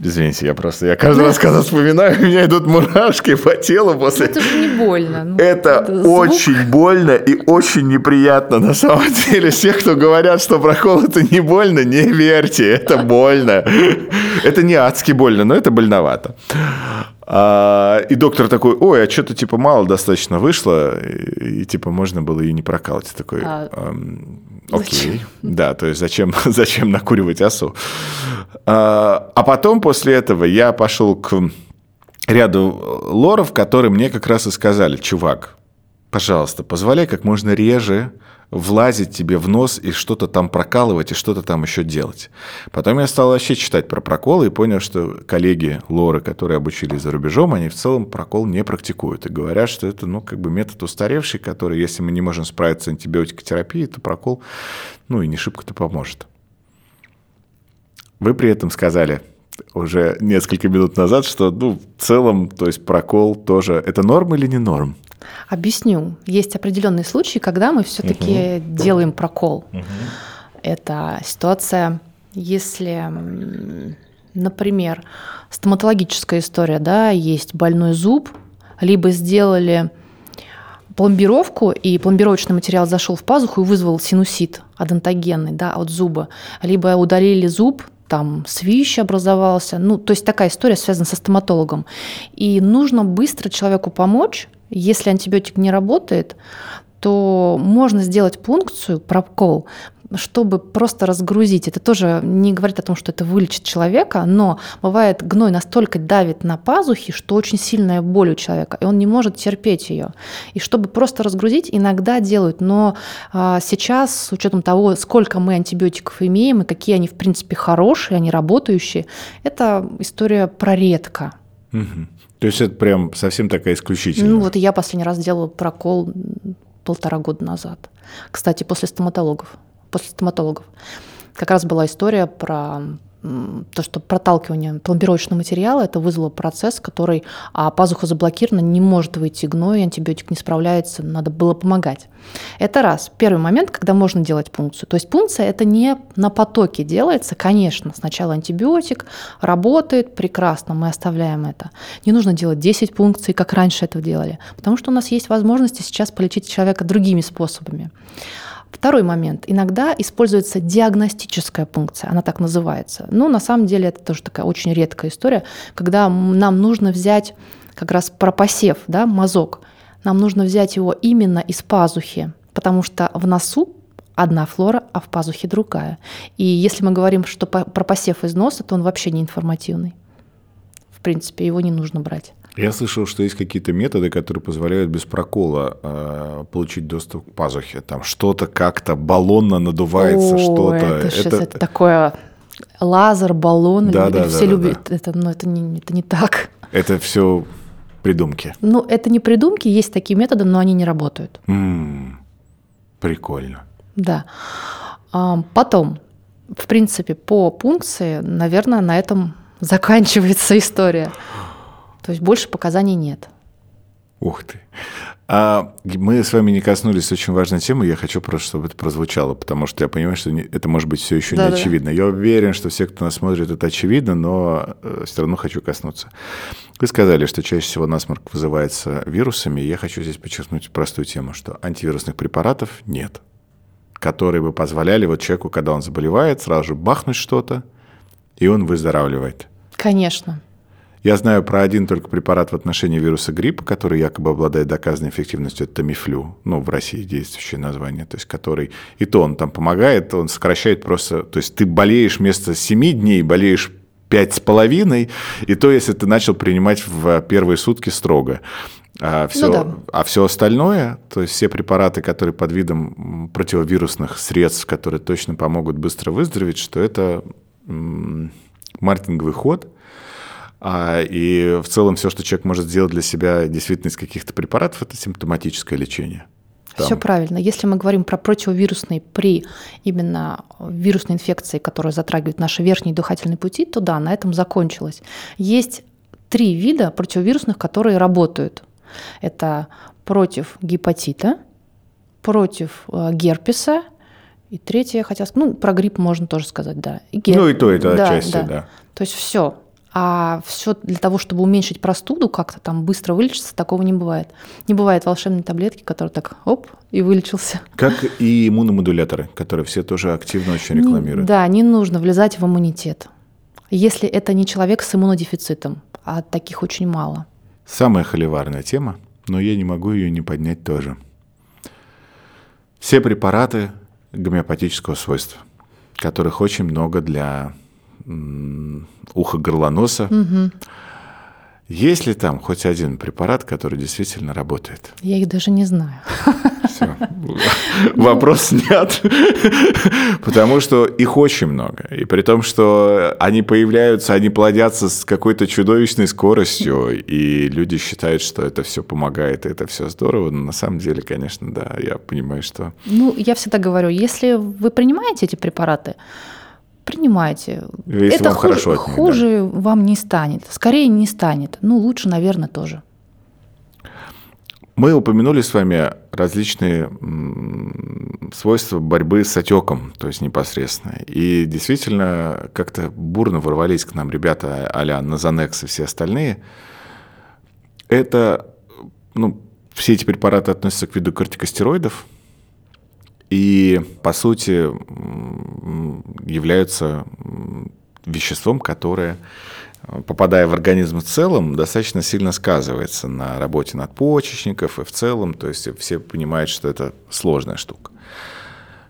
Извините, я просто, я каждый раз, когда вспоминаю, у меня идут мурашки по телу после... это же не больно. Ну, это, это очень больно и очень неприятно на самом деле. Все, кто говорят, что прокол это не больно, не верьте, это больно. Это не адски больно, но это больновато. А, и доктор такой, ой, а что-то типа мало достаточно вышло, и, и типа можно было ее не прокалывать. Такой, а, эм, окей, да, то есть зачем, зачем накуривать осу? А, а потом после этого я пошел к ряду лоров, которые мне как раз и сказали, чувак, пожалуйста, позволяй как можно реже влазить тебе в нос и что-то там прокалывать и что-то там еще делать. Потом я стал вообще читать про проколы и понял, что коллеги Лоры, которые обучились за рубежом, они в целом прокол не практикуют и говорят, что это ну, как бы метод устаревший, который, если мы не можем справиться с антибиотикотерапией, то прокол ну, и не шибко-то поможет. Вы при этом сказали уже несколько минут назад, что ну, в целом, то есть прокол тоже, это норм или не норм? Объясню. Есть определенные случаи, когда мы все-таки угу. делаем прокол. Угу. Это ситуация, если, например, стоматологическая история, да, есть больной зуб, либо сделали пломбировку, и пломбировочный материал зашел в пазуху и вызвал синусит адонтогенный да, от зуба, либо удалили зуб, там свищ образовался. Ну, то есть такая история связана со стоматологом. И нужно быстро человеку помочь, если антибиотик не работает, то можно сделать пункцию, прокол, чтобы просто разгрузить. Это тоже не говорит о том, что это вылечит человека, но бывает гной настолько давит на пазухи, что очень сильная боль у человека, и он не может терпеть ее. И чтобы просто разгрузить, иногда делают. Но а, сейчас, с учетом того, сколько мы антибиотиков имеем и какие они, в принципе, хорошие, они работающие, это история про редко. Угу. То есть это прям совсем такая исключительная? Ну вот я последний раз делала прокол полтора года назад. Кстати, после стоматологов после стоматологов. Как раз была история про то, что проталкивание пломбировочного материала, это вызвало процесс, который, а пазуха заблокирована, не может выйти гной, антибиотик не справляется, надо было помогать. Это раз. Первый момент, когда можно делать пункцию. То есть пункция это не на потоке делается, конечно, сначала антибиотик работает прекрасно, мы оставляем это. Не нужно делать 10 пункций, как раньше это делали, потому что у нас есть возможности сейчас полечить человека другими способами. Второй момент. Иногда используется диагностическая пункция, она так называется. Но на самом деле это тоже такая очень редкая история, когда нам нужно взять как раз про посев, да, мазок. Нам нужно взять его именно из пазухи, потому что в носу одна флора, а в пазухе другая. И если мы говорим, что про посев из носа, то он вообще не информативный. В принципе, его не нужно брать. Я слышал, что есть какие-то методы, которые позволяют без прокола э, получить доступ к пазухе. Там что-то как-то баллонно надувается, О, что-то. Это, это... это такое лазер, баллон. Да, да, все да, любят да. это, но это не, это не так. Это все придумки. Ну, это не придумки, есть такие методы, но они не работают. М-м, прикольно. Да. А, потом, в принципе, по пункции, наверное, на этом заканчивается история. То есть больше показаний нет. Ух ты. А мы с вами не коснулись очень важной темы, я хочу просто, чтобы это прозвучало, потому что я понимаю, что это может быть все еще да, не очевидно. Да. Я уверен, что все, кто нас смотрит, это очевидно, но э, все равно хочу коснуться. Вы сказали, что чаще всего насморк вызывается вирусами, я хочу здесь подчеркнуть простую тему, что антивирусных препаратов нет, которые бы позволяли вот человеку, когда он заболевает, сразу же бахнуть что-то, и он выздоравливает. Конечно. Я знаю про один только препарат в отношении вируса гриппа, который якобы обладает доказанной эффективностью, это Тамифлю, ну, в России действующее название, то есть который, и то он там помогает, он сокращает просто, то есть ты болеешь вместо 7 дней, болеешь пять с половиной, и то, если ты начал принимать в первые сутки строго. А все, ну, да. а все остальное, то есть все препараты, которые под видом противовирусных средств, которые точно помогут быстро выздороветь, что это маркетинговый ход, а, и в целом все, что человек может сделать для себя действительно из каких-то препаратов, это симптоматическое лечение. Там. Все правильно. Если мы говорим про противовирусные при именно вирусной инфекции, которая затрагивает наши верхние дыхательные пути, то да, на этом закончилось. Есть три вида противовирусных, которые работают. Это против гепатита, против э, герпеса и третье, я хотела сказать, ну, про грипп можно тоже сказать, да. И герп... Ну, и то, это да, отчасти, да. да. То есть все. А все для того, чтобы уменьшить простуду, как-то там быстро вылечиться, такого не бывает. Не бывает волшебной таблетки, которая так оп, и вылечился. Как и иммуномодуляторы, которые все тоже активно очень рекламируют. Да, не нужно влезать в иммунитет. Если это не человек с иммунодефицитом, а таких очень мало. Самая холиварная тема, но я не могу ее не поднять тоже. Все препараты гомеопатического свойства, которых очень много для ухо горлоноса. Угу. Есть ли там хоть один препарат, который действительно работает? Я их даже не знаю. Все. Вопрос снят. Потому что их очень много. И при том, что они появляются, они плодятся с какой-то чудовищной скоростью, и люди считают, что это все помогает, и это все здорово. Но на самом деле, конечно, да, я понимаю, что... Ну, я всегда говорю, если вы принимаете эти препараты, принимайте. Если это вам хуже, хорошо от них, хуже вам не станет. Скорее не станет. Ну, лучше, наверное, тоже. Мы упомянули с вами различные свойства борьбы с отеком, то есть непосредственно. И действительно, как-то бурно ворвались к нам ребята а-ля Назанекс и все остальные. Это, ну, все эти препараты относятся к виду кортикостероидов, и, по сути, являются веществом, которое, э, попадая в организм в целом, достаточно сильно сказывается на работе надпочечников и в целом, то есть все понимают, что это сложная штука.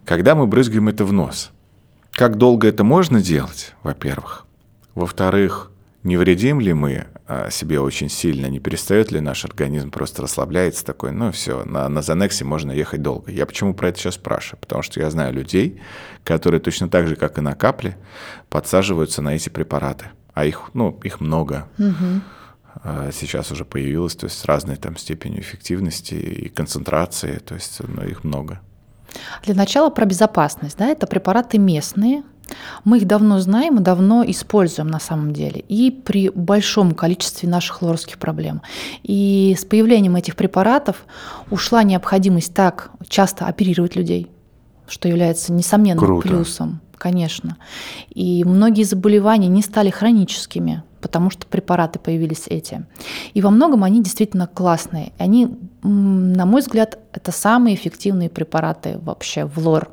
Когда мы брызгаем это в нос, как долго это можно делать, во-первых? Во-вторых, не вредим ли мы а, себе очень сильно, не перестает ли наш организм просто расслабляется такой, ну все, на, на Занексе можно ехать долго. Я почему про это сейчас спрашиваю? Потому что я знаю людей, которые точно так же, как и на капле, подсаживаются на эти препараты. А их, ну, их много. А, Сейчас уже появилось, то есть с разной там степенью эффективности и концентрации, то есть ну, их много. Для начала про безопасность. Да, это препараты местные. Мы их давно знаем и давно используем на самом деле. И при большом количестве наших лорских проблем. И с появлением этих препаратов ушла необходимость так часто оперировать людей, что является несомненным Круто. плюсом, конечно. И многие заболевания не стали хроническими, потому что препараты появились эти. И во многом они действительно классные. Они, на мой взгляд, это самые эффективные препараты вообще в лор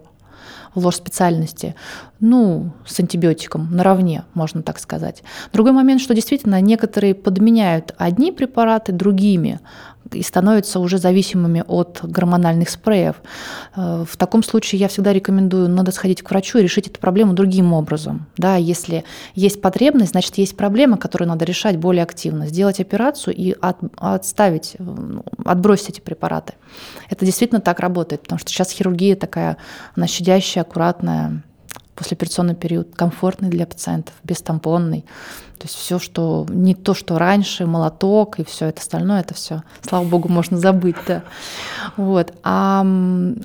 в лор-специальности, ну, с антибиотиком наравне, можно так сказать. Другой момент, что действительно некоторые подменяют одни препараты другими и становятся уже зависимыми от гормональных спреев. Э, В таком случае я всегда рекомендую, надо сходить к врачу и решить эту проблему другим образом. Да, если есть потребность, значит, есть проблема, которую надо решать более активно. Сделать операцию и от- отставить, э, ну, отбросить эти препараты. Это действительно так работает, потому что сейчас хирургия такая, она щадящая, аккуратная, послеоперационный период комфортный для пациентов, бестампонный. То есть все, что не то, что раньше, молоток и все это остальное, это все, слава богу, можно забыть, да. Вот. А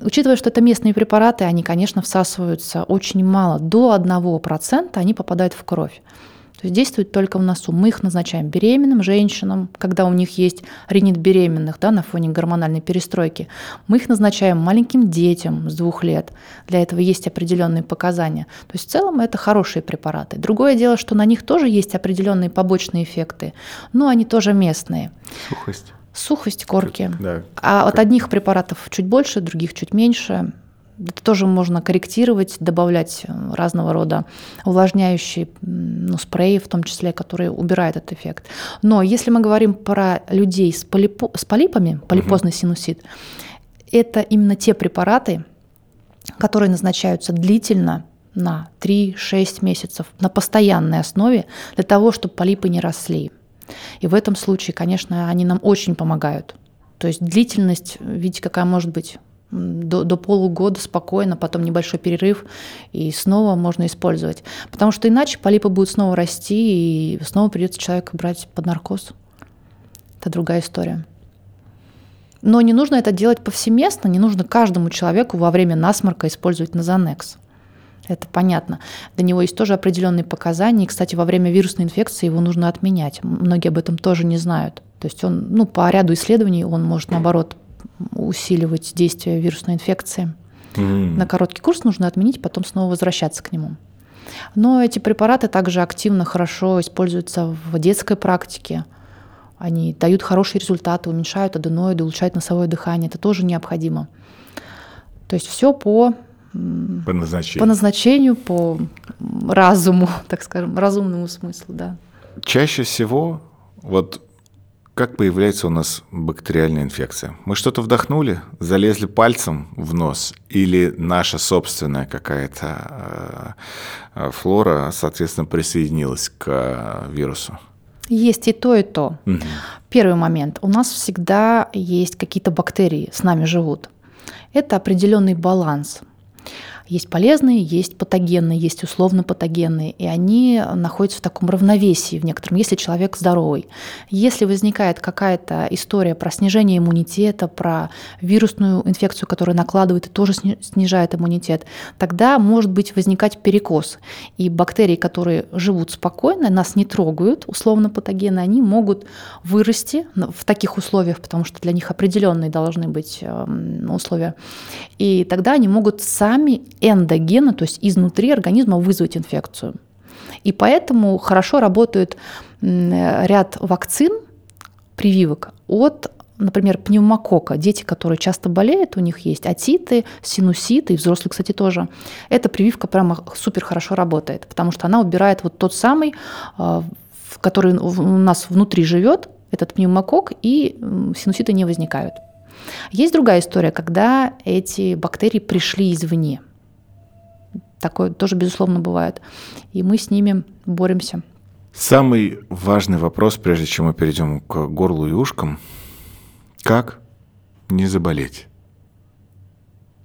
учитывая, что это местные препараты, они, конечно, всасываются очень мало, до 1% они попадают в кровь. То есть действуют только в носу. Мы их назначаем беременным женщинам, когда у них есть ринит беременных да, на фоне гормональной перестройки. Мы их назначаем маленьким детям с двух лет. Для этого есть определенные показания. То есть в целом это хорошие препараты. Другое дело, что на них тоже есть определенные побочные эффекты, но они тоже местные. Сухость. Сухость, корки. Да. А от одних препаратов чуть больше, других чуть меньше. Это тоже можно корректировать, добавлять э, разного рода увлажняющие ну, спреи, в том числе, которые убирают этот эффект. Но если мы говорим про людей с, полипо- с полипами, полипозный синусит, это именно те препараты, которые назначаются длительно на 3-6 месяцев на постоянной основе для того, чтобы полипы не росли. И в этом случае, конечно, они нам очень помогают. То есть длительность, видите, какая может быть до, до полугода спокойно, потом небольшой перерыв, и снова можно использовать. Потому что иначе полипы будут снова расти, и снова придется человека брать под наркоз. Это другая история. Но не нужно это делать повсеместно, не нужно каждому человеку во время насморка использовать Назанекс. Это понятно. Для него есть тоже определенные показания. И, кстати, во время вирусной инфекции его нужно отменять. Многие об этом тоже не знают. То есть он, ну, по ряду исследований он может, наоборот, усиливать действие вирусной инфекции. М. На короткий курс нужно отменить, потом снова возвращаться к нему. Но эти препараты также активно, хорошо используются в детской практике. Они дают хорошие результаты, уменьшают аденоиды, улучшают носовое дыхание. Это тоже необходимо. То есть все по, По по назначению. назначению, по разуму, так скажем, разумному смыслу, да. Чаще всего, вот как появляется у нас бактериальная инфекция? Мы что-то вдохнули, залезли пальцем в нос, или наша собственная какая-то э, флора, соответственно, присоединилась к вирусу? Есть и то, и то. Угу. Первый момент. У нас всегда есть какие-то бактерии, с нами живут. Это определенный баланс. Есть полезные, есть патогенные, есть условно патогенные, и они находятся в таком равновесии в некотором, если человек здоровый. Если возникает какая-то история про снижение иммунитета, про вирусную инфекцию, которая накладывает и тоже снижает иммунитет, тогда может быть возникать перекос. И бактерии, которые живут спокойно, нас не трогают, условно патогены, они могут вырасти в таких условиях, потому что для них определенные должны быть эм, условия. И тогда они могут сами эндогенно, то есть изнутри организма вызвать инфекцию. И поэтому хорошо работают ряд вакцин, прививок от например, пневмокока, дети, которые часто болеют, у них есть атиты, синуситы, и взрослые, кстати, тоже. Эта прививка прямо супер хорошо работает, потому что она убирает вот тот самый, а, который у нас внутри живет, этот пневмокок, и синуситы не возникают. Есть другая история, когда эти бактерии пришли извне – Такое тоже, безусловно, бывает. И мы с ними боремся. Самый важный вопрос, прежде чем мы перейдем к горлу и ушкам, как не заболеть?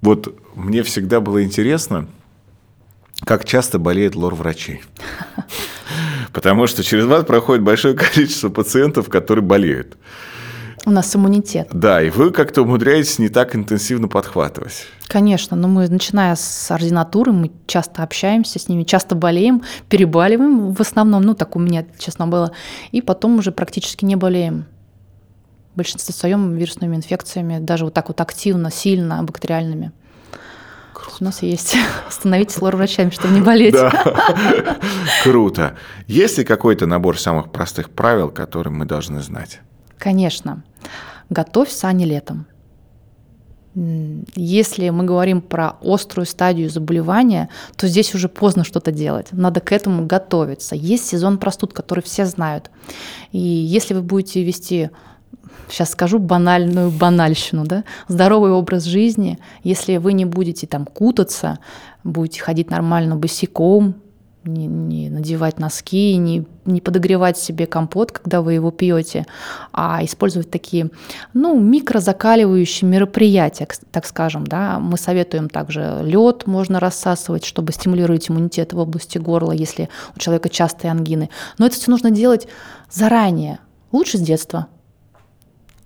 Вот мне всегда было интересно, как часто болеет лор врачей. Потому что через вас проходит большое количество пациентов, которые болеют. У нас иммунитет. Да, и вы как-то умудряетесь не так интенсивно подхватывать. Конечно, но мы, начиная с ординатуры, мы часто общаемся с ними, часто болеем, перебаливаем в основном, ну так у меня, честно, было, и потом уже практически не болеем. В большинстве своем вирусными инфекциями, даже вот так вот активно, сильно, бактериальными. Круто. У нас есть становитесь лор-врачами, чтобы не болеть. Да. Круто. Есть ли какой-то набор самых простых правил, которые мы должны знать? Конечно. Готовь сани летом. Если мы говорим про острую стадию заболевания, то здесь уже поздно что-то делать. Надо к этому готовиться. Есть сезон простуд, который все знают. И если вы будете вести сейчас скажу банальную банальщину, да, здоровый образ жизни, если вы не будете там кутаться, будете ходить нормально босиком, не, не надевать носки, не, не подогревать себе компот, когда вы его пьете, а использовать такие, ну, микрозакаливающие мероприятия, так скажем, да. Мы советуем также лед можно рассасывать, чтобы стимулировать иммунитет в области горла, если у человека частые ангины. Но это все нужно делать заранее, лучше с детства,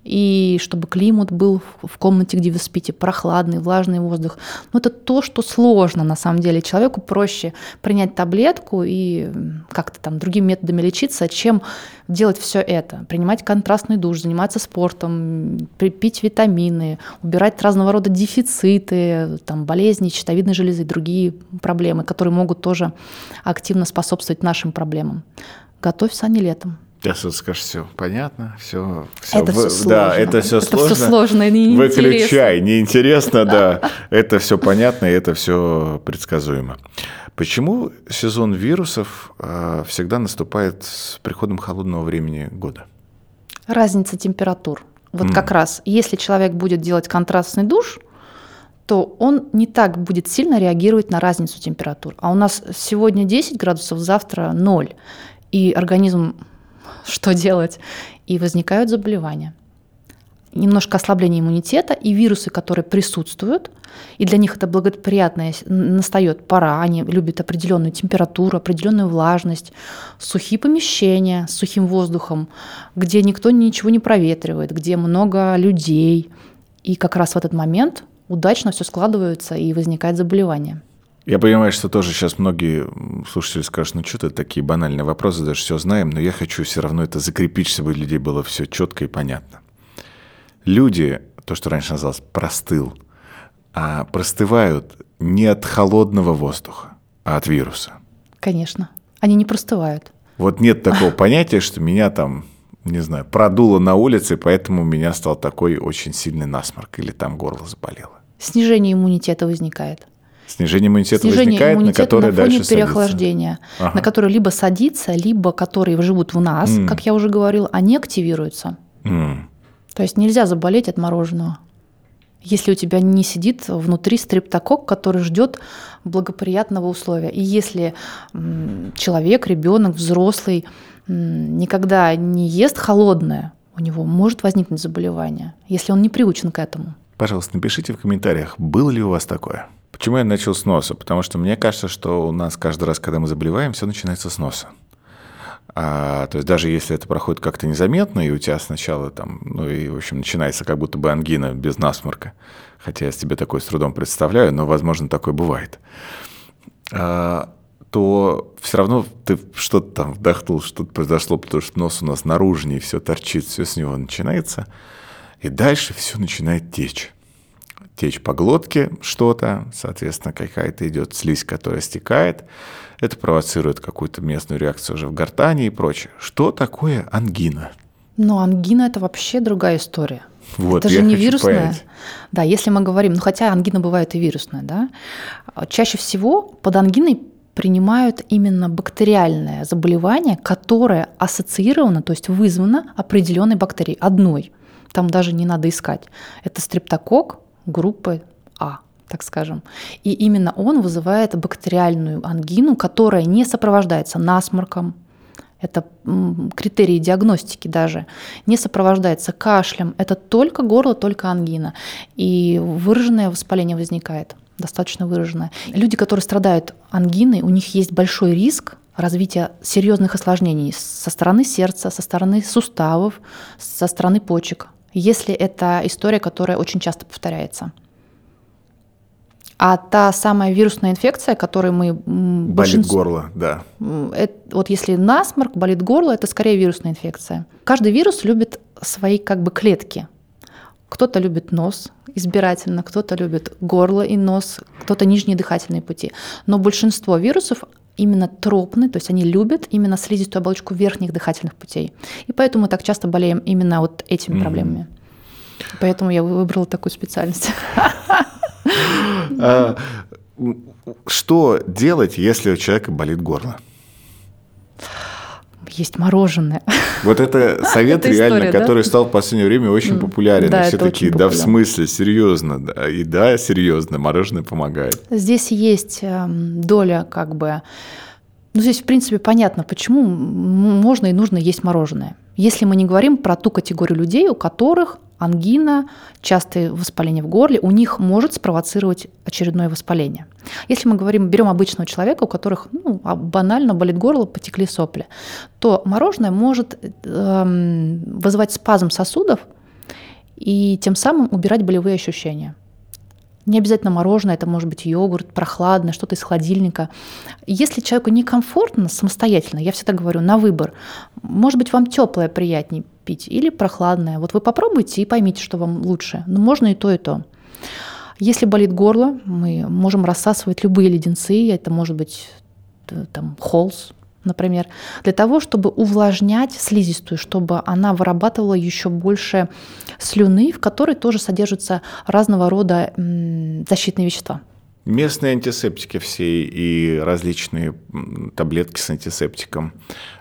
и чтобы климат был в комнате, где вы спите, прохладный, влажный воздух. Но это то, что сложно на самом деле. Человеку проще принять таблетку и как-то там другими методами лечиться, чем делать все это. Принимать контрастный душ, заниматься спортом, пить витамины, убирать разного рода дефициты, там, болезни, щитовидной железы и другие проблемы, которые могут тоже активно способствовать нашим проблемам. Готовь сани летом. Сейчас вот скажешь, все понятно, все, все это все сложно. Да, это все это сложно. Все сложно и неинтересно. Выпили чай, неинтересно, да. Это все понятно, и это все предсказуемо. Почему сезон вирусов э, всегда наступает с приходом холодного времени года? Разница температур. Вот mm. как раз, если человек будет делать контрастный душ, то он не так будет сильно реагировать на разницу температур. А у нас сегодня 10 градусов, завтра 0. И организм что делать, и возникают заболевания. Немножко ослабление иммунитета и вирусы, которые присутствуют, и для них это благоприятная настает пора, они любят определенную температуру, определенную влажность, сухие помещения с сухим воздухом, где никто ничего не проветривает, где много людей. И как раз в этот момент удачно все складывается и возникает заболевание. Я понимаю, что тоже сейчас многие слушатели скажут, ну что ты такие банальные вопросы, даже все знаем, но я хочу все равно это закрепить, чтобы у людей было все четко и понятно. Люди, то, что раньше называлось простыл, а простывают не от холодного воздуха, а от вируса. Конечно. Они не простывают. Вот нет такого понятия, что меня там, не знаю, продуло на улице, поэтому у меня стал такой очень сильный насморк или там горло заболело. Снижение иммунитета возникает. Снижение иммунитета Снижение возникает, иммунитета на которое на фоне дальше переохлаждения, ага. на которое либо садится, либо которые живут в нас, mm. как я уже говорил, они активируются. Mm. То есть нельзя заболеть от мороженого. Если у тебя не сидит внутри стрептокок, который ждет благоприятного условия. И если человек, ребенок, взрослый никогда не ест холодное, у него может возникнуть заболевание, если он не приучен к этому. Пожалуйста, напишите в комментариях, было ли у вас такое. Почему я начал с носа? Потому что мне кажется, что у нас каждый раз, когда мы заболеваем, все начинается с носа. А, то есть даже если это проходит как-то незаметно, и у тебя сначала там, ну и, в общем, начинается как будто бы ангина без насморка, хотя я себе такое с трудом представляю, но, возможно, такое бывает, а, то все равно ты что-то там вдохнул, что-то произошло, потому что нос у нас наружнее, все торчит, все с него начинается, и дальше все начинает течь течь по глотке что-то, соответственно, какая-то идет слизь, которая стекает. Это провоцирует какую-то местную реакцию уже в гортани и прочее. Что такое ангина? Ну, ангина – это вообще другая история. Вот, это же не вирусная. Понять. Да, если мы говорим, ну хотя ангина бывает и вирусная, да, чаще всего под ангиной принимают именно бактериальное заболевание, которое ассоциировано, то есть вызвано определенной бактерией, одной. Там даже не надо искать. Это стрептокок, группы А так скажем. И именно он вызывает бактериальную ангину, которая не сопровождается насморком, это критерии диагностики даже, не сопровождается кашлем, это только горло, только ангина. И выраженное воспаление возникает, достаточно выраженное. Люди, которые страдают ангиной, у них есть большой риск развития серьезных осложнений со стороны сердца, со стороны суставов, со стороны почек если это история, которая очень часто повторяется. А та самая вирусная инфекция, которой мы... Болит большинство... горло, да. Это, вот если насморк, болит горло, это скорее вирусная инфекция. Каждый вирус любит свои как бы клетки. Кто-то любит нос избирательно, кто-то любит горло и нос, кто-то нижние дыхательные пути. Но большинство вирусов именно тропны, то есть они любят именно слизистую оболочку верхних дыхательных путей. И поэтому мы так часто болеем именно вот этими mm-hmm. проблемами. Поэтому я выбрала такую специальность. А, что делать, если у человека болит горло? Есть мороженое. Вот это совет реально, который стал в последнее время очень популярен. Да, все такие, да, в смысле, серьезно, да. И да, серьезно, мороженое помогает. Здесь есть эм, доля как бы ну, здесь, в принципе, понятно, почему можно и нужно есть мороженое. Если мы не говорим про ту категорию людей, у которых ангина, частые воспаления в горле, у них может спровоцировать очередное воспаление. Если мы говорим, берем обычного человека, у которых ну, а банально болит горло, потекли сопли, то мороженое может э, вызывать спазм сосудов и тем самым убирать болевые ощущения. Не обязательно мороженое, это может быть йогурт, прохладное, что-то из холодильника. Если человеку некомфортно самостоятельно, я всегда говорю, на выбор, может быть, вам теплое приятнее пить или прохладное. Вот вы попробуйте и поймите, что вам лучше. Но можно и то, и то. Если болит горло, мы можем рассасывать любые леденцы, это может быть э, там холс, например, для того, чтобы увлажнять слизистую, чтобы она вырабатывала еще больше слюны, в которой тоже содержатся разного рода защитные вещества. Местные антисептики все и различные таблетки с антисептиком,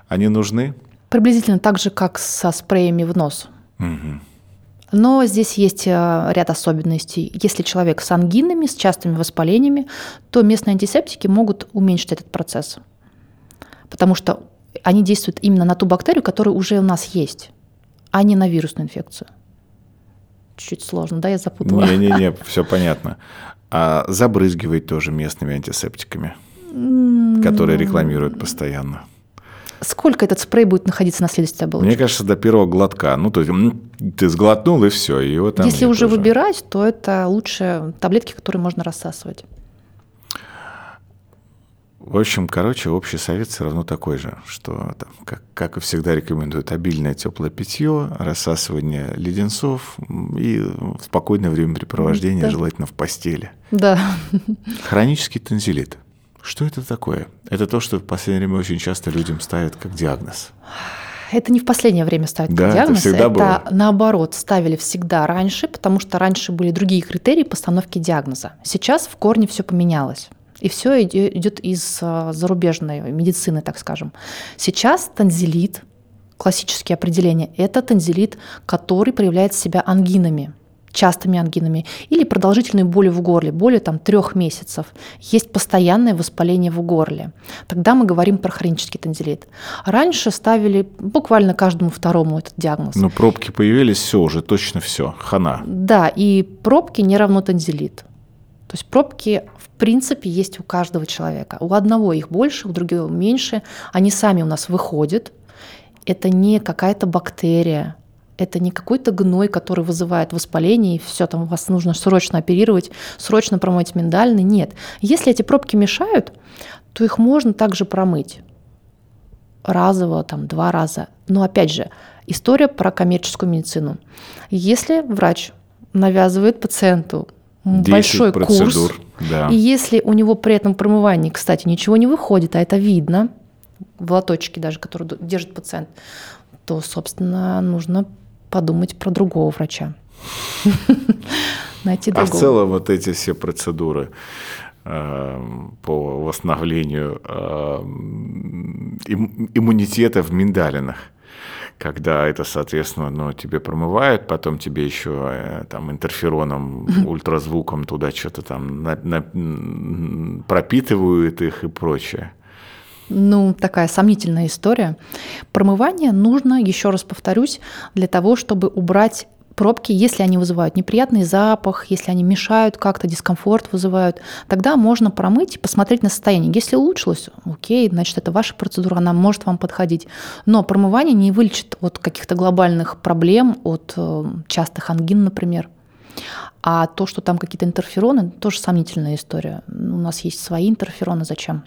они нужны? Приблизительно так же, как со спреями в нос. Угу. Но здесь есть э, ряд особенностей. Если человек с ангинами, с частыми воспалениями, то местные антисептики могут уменьшить этот процесс потому что они действуют именно на ту бактерию, которая уже у нас есть, а не на вирусную инфекцию. Чуть-чуть сложно, да, я запутала? Не-не-не, все понятно. А забрызгивать тоже местными антисептиками, которые рекламируют постоянно. Сколько этот спрей будет находиться на следующей оболочке? Мне кажется, до первого глотка. Ну, то есть ты сглотнул, и все. И вот Если уже тоже. выбирать, то это лучше таблетки, которые можно рассасывать. В общем, короче, общий совет все равно такой же, что, там, как, как и всегда рекомендуют, обильное теплое питье, рассасывание леденцов и спокойное времяпрепровождение, да. желательно в постели. Да. Хронический танзелит. Что это такое? Это то, что в последнее время очень часто людям ставят как диагноз. Это не в последнее время ставят да, как диагноз, это, всегда это было. наоборот ставили всегда раньше, потому что раньше были другие критерии постановки диагноза. Сейчас в корне все поменялось. И все идет из а, зарубежной медицины, так скажем. Сейчас танзелит, классические определения, это танзелит, который проявляет себя ангинами. Частыми ангинами или продолжительной боли в горле, более там трех месяцев, есть постоянное воспаление в горле. Тогда мы говорим про хронический танзелит. Раньше ставили буквально каждому второму этот диагноз. Но пробки появились, все уже точно все, хана. Да, и пробки не равно танзелит. То есть пробки в принципе есть у каждого человека. У одного их больше, у другого меньше. Они сами у нас выходят. Это не какая-то бактерия, это не какой-то гной, который вызывает воспаление, и все, там вас нужно срочно оперировать, срочно промыть миндальный. Нет. Если эти пробки мешают, то их можно также промыть разово, там, два раза. Но опять же, история про коммерческую медицину. Если врач навязывает пациенту большой процедур, курс, да. и если у него при этом промывании, кстати, ничего не выходит, а это видно, в лоточке даже, который держит пациент, то, собственно, нужно подумать про другого врача. Найти другого. А в целом вот эти все процедуры э, по восстановлению э, иммунитета в миндалинах, когда это, соответственно, ну, тебе промывают, потом тебе еще э, там интерфероном, ультразвуком туда что-то там на, на, пропитывают их и прочее ну, такая сомнительная история. Промывание нужно, еще раз повторюсь, для того, чтобы убрать пробки, если они вызывают неприятный запах, если они мешают как-то, дискомфорт вызывают, тогда можно промыть и посмотреть на состояние. Если улучшилось, окей, значит, это ваша процедура, она может вам подходить. Но промывание не вылечит от каких-то глобальных проблем, от э, частых ангин, например. А то, что там какие-то интерфероны, тоже сомнительная история. У нас есть свои интерфероны, зачем?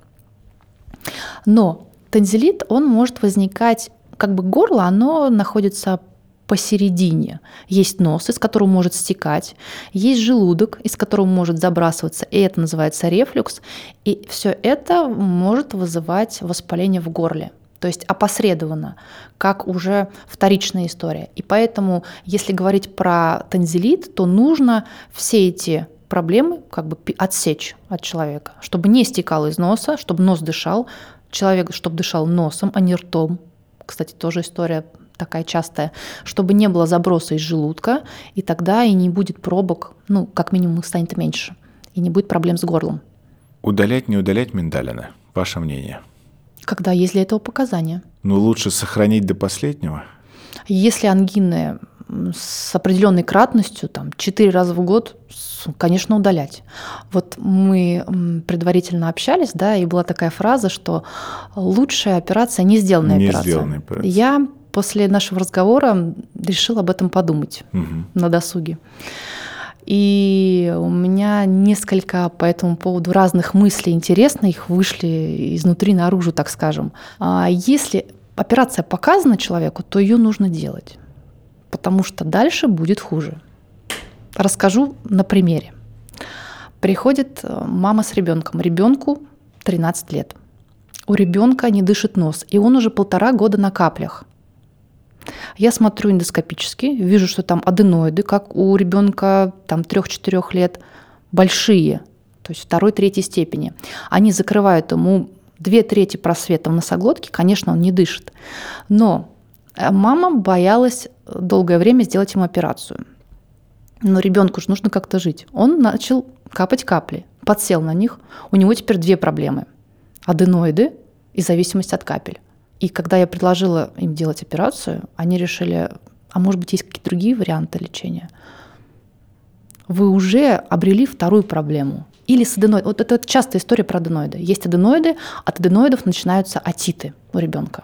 Но танзелит, он может возникать, как бы горло, оно находится посередине. Есть нос, из которого может стекать, есть желудок, из которого может забрасываться, и это называется рефлюкс. И все это может вызывать воспаление в горле. То есть опосредованно, как уже вторичная история. И поэтому, если говорить про танзелит, то нужно все эти проблемы как бы отсечь от человека, чтобы не стекало из носа, чтобы нос дышал, человек, чтобы дышал носом, а не ртом. Кстати, тоже история такая частая, чтобы не было заброса из желудка, и тогда и не будет пробок, ну, как минимум их станет меньше, и не будет проблем с горлом. Удалять, не удалять миндалины? Ваше мнение? Когда есть для этого показания. Ну, лучше сохранить до последнего? Если ангины с определенной кратностью, там, 4 раза в год, конечно, удалять. Вот мы предварительно общались, да, и была такая фраза, что лучшая операция не сделанная не операция. Сделанная операция. Я после нашего разговора решила об этом подумать угу. на досуге. И у меня несколько по этому поводу разных мыслей интересных, их вышли изнутри наружу, так скажем. А если операция показана человеку, то ее нужно делать потому что дальше будет хуже. Расскажу на примере. Приходит э, мама с ребенком. Ребенку 13 лет. У ребенка не дышит нос, и он уже полтора года на каплях. Я смотрю эндоскопически, вижу, что там аденоиды, как у ребенка там 3-4 лет, большие, то есть второй, третьей степени. Они закрывают ему две трети просвета в носоглотке, конечно, он не дышит. Но мама боялась долгое время сделать ему операцию. Но ребенку же нужно как-то жить. Он начал капать капли, подсел на них. У него теперь две проблемы. Аденоиды и зависимость от капель. И когда я предложила им делать операцию, они решили, а может быть, есть какие-то другие варианты лечения. Вы уже обрели вторую проблему. Или с аденоидом. Вот это частая история про аденоиды. Есть аденоиды, от аденоидов начинаются атиты у ребенка.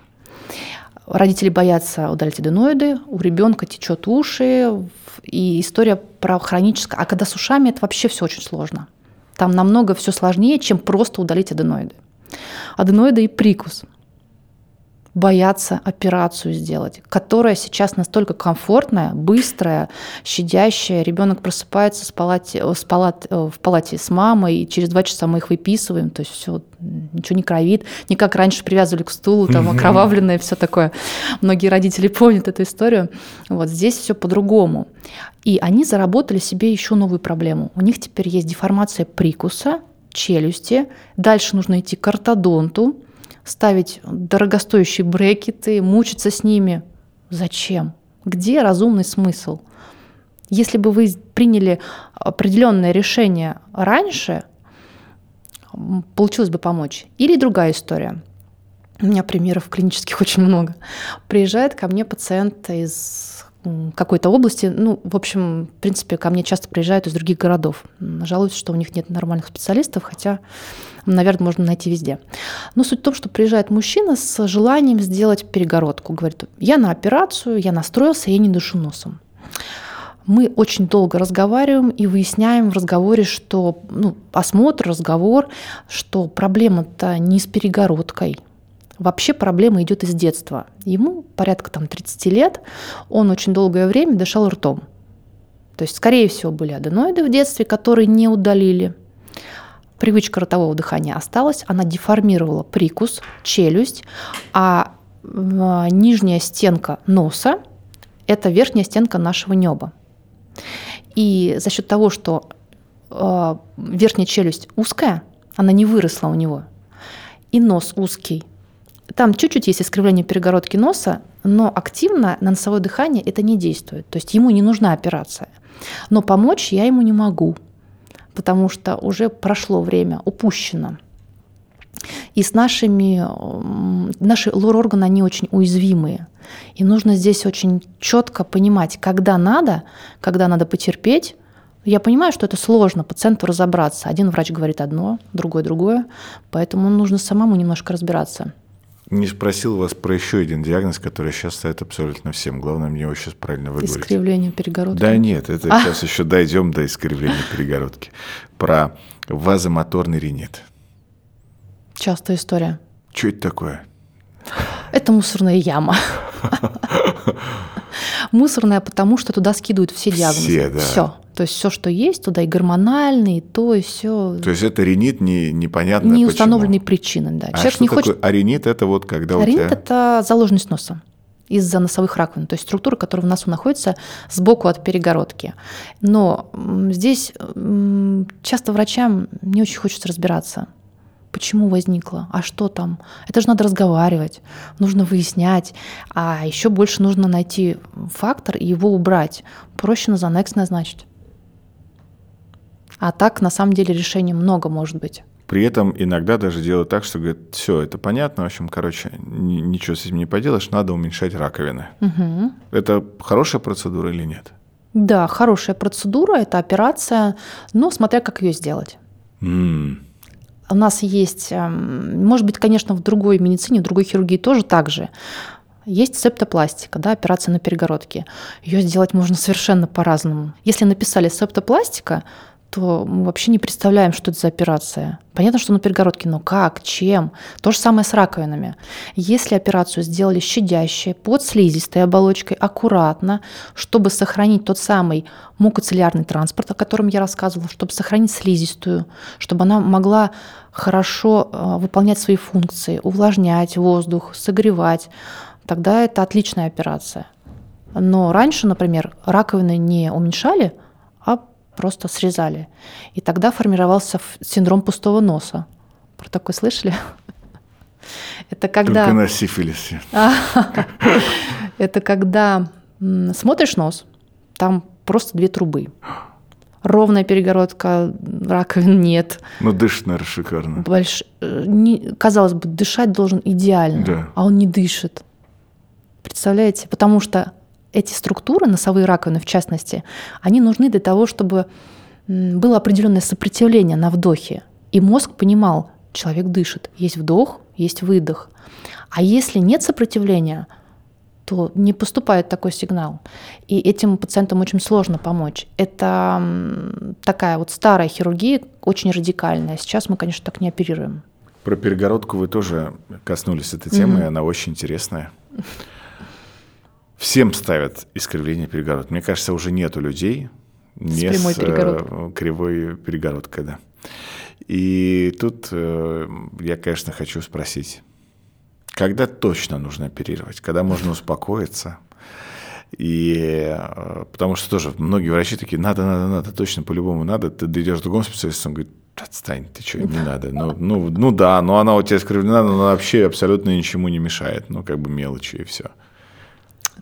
Родители боятся удалить аденоиды, у ребенка течет уши, и история про хроническое. А когда с ушами, это вообще все очень сложно. Там намного все сложнее, чем просто удалить аденоиды. Аденоиды и прикус – боятся операцию сделать, которая сейчас настолько комфортная, быстрая, щадящая. Ребенок просыпается с палате, с палат, э, в палате с мамой, и через два часа мы их выписываем, то есть все, ничего не кровит, не как раньше привязывали к стулу, там окровавленное, все такое. Многие родители помнят эту историю. Вот здесь все по-другому. И они заработали себе еще новую проблему. У них теперь есть деформация прикуса, челюсти, дальше нужно идти к ортодонту, ставить дорогостоящие брекеты, мучиться с ними. Зачем? Где разумный смысл? Если бы вы приняли определенное решение раньше, получилось бы помочь. Или другая история. У меня примеров клинических очень много. Приезжает ко мне пациент из какой-то области, ну, в общем, в принципе, ко мне часто приезжают из других городов. Жалуются, что у них нет нормальных специалистов, хотя, наверное, можно найти везде. Но суть в том, что приезжает мужчина с желанием сделать перегородку. Говорит, я на операцию, я настроился, я не дышу носом. Мы очень долго разговариваем и выясняем в разговоре, что ну, осмотр, разговор, что проблема-то не с перегородкой – Вообще проблема идет из детства. Ему порядка там 30 лет, он очень долгое время дышал ртом. То есть, скорее всего, были аденоиды в детстве, которые не удалили. Привычка ротового дыхания осталась, она деформировала прикус, челюсть, а, а нижняя стенка носа – это верхняя стенка нашего неба. И за счет того, что э, верхняя челюсть узкая, она не выросла у него, и нос узкий, там чуть-чуть есть искривление перегородки носа, но активно на носовое дыхание это не действует. То есть ему не нужна операция. Но помочь я ему не могу, потому что уже прошло время, упущено. И с нашими, наши лор-органы, они очень уязвимые. И нужно здесь очень четко понимать, когда надо, когда надо потерпеть. Я понимаю, что это сложно пациенту разобраться. Один врач говорит одно, другой другое, поэтому нужно самому немножко разбираться не спросил вас про еще один диагноз, который сейчас ставит абсолютно всем. Главное мне его сейчас правильно выговорить. Искривление перегородки. Да нет, это а? сейчас еще дойдем до искривления перегородки. Про вазомоторный ринит. Частая история. Что это такое? Это мусорная яма. Мусорная, потому что туда скидывают все диагнозы. Все, да. Все. То есть все, что есть, туда и гормональные, и то, и все. То есть это ринит не, непонятно Не установленные причины, да. А Человек что не такое хочет... аринит? Это вот когда аринит у тебя... это заложенность носа из-за носовых раковин, то есть структура, которая в носу находится сбоку от перегородки. Но здесь часто врачам не очень хочется разбираться почему возникло, а что там. Это же надо разговаривать, нужно выяснять, а еще больше нужно найти фактор и его убрать. Проще на Занекс назначить. А так, на самом деле, решений много может быть. При этом иногда даже делают так, что говорят, все, это понятно, в общем, короче, ничего с этим не поделаешь, надо уменьшать раковины. Угу. Это хорошая процедура или нет? Да, хорошая процедура, это операция, но смотря как ее сделать. Mm у нас есть, эм, может быть, конечно, в другой медицине, в другой хирургии тоже так же. Есть септопластика, да, операция на перегородке. Ее сделать можно совершенно по-разному. Если написали септопластика, то мы вообще не представляем, что это за операция. Понятно, что на перегородке, но как, чем? То же самое с раковинами. Если операцию сделали щадящей, под слизистой оболочкой, аккуратно, чтобы сохранить тот самый мукоцеллярный транспорт, о котором я рассказывала, чтобы сохранить слизистую, чтобы она могла хорошо э, выполнять свои функции, увлажнять воздух, согревать, тогда это отличная операция. Но раньше, например, раковины не уменьшали, просто срезали. И тогда формировался синдром пустого носа. Про такое слышали? Это когда... Только на сифилисе. Это когда смотришь нос, там просто две трубы. Ровная перегородка, раковин нет. Ну, дышит, наверное, шикарно. Больш... Не... Казалось бы, дышать должен идеально, да. а он не дышит. Представляете? Потому что эти структуры, носовые раковины в частности, они нужны для того, чтобы было определенное сопротивление на вдохе. И мозг понимал, человек дышит, есть вдох, есть выдох. А если нет сопротивления, то не поступает такой сигнал. И этим пациентам очень сложно помочь. Это такая вот старая хирургия, очень радикальная. Сейчас мы, конечно, так не оперируем. Про перегородку вы тоже коснулись этой темы, mm-hmm. она очень интересная. Всем ставят искривление перегородки. Мне кажется, уже нету людей не с, прямой с э, кривой перегородкой, да. И тут э, я, конечно, хочу спросить, когда точно нужно оперировать, когда можно успокоиться? И э, потому что тоже многие врачи такие, надо, надо, надо, точно по-любому надо. Ты идешь к другому специалисту, он говорит, отстань, ты что, не надо. Ну, ну, ну да, но она у тебя искривлена, но она вообще абсолютно ничему не мешает. Ну, как бы мелочи и все.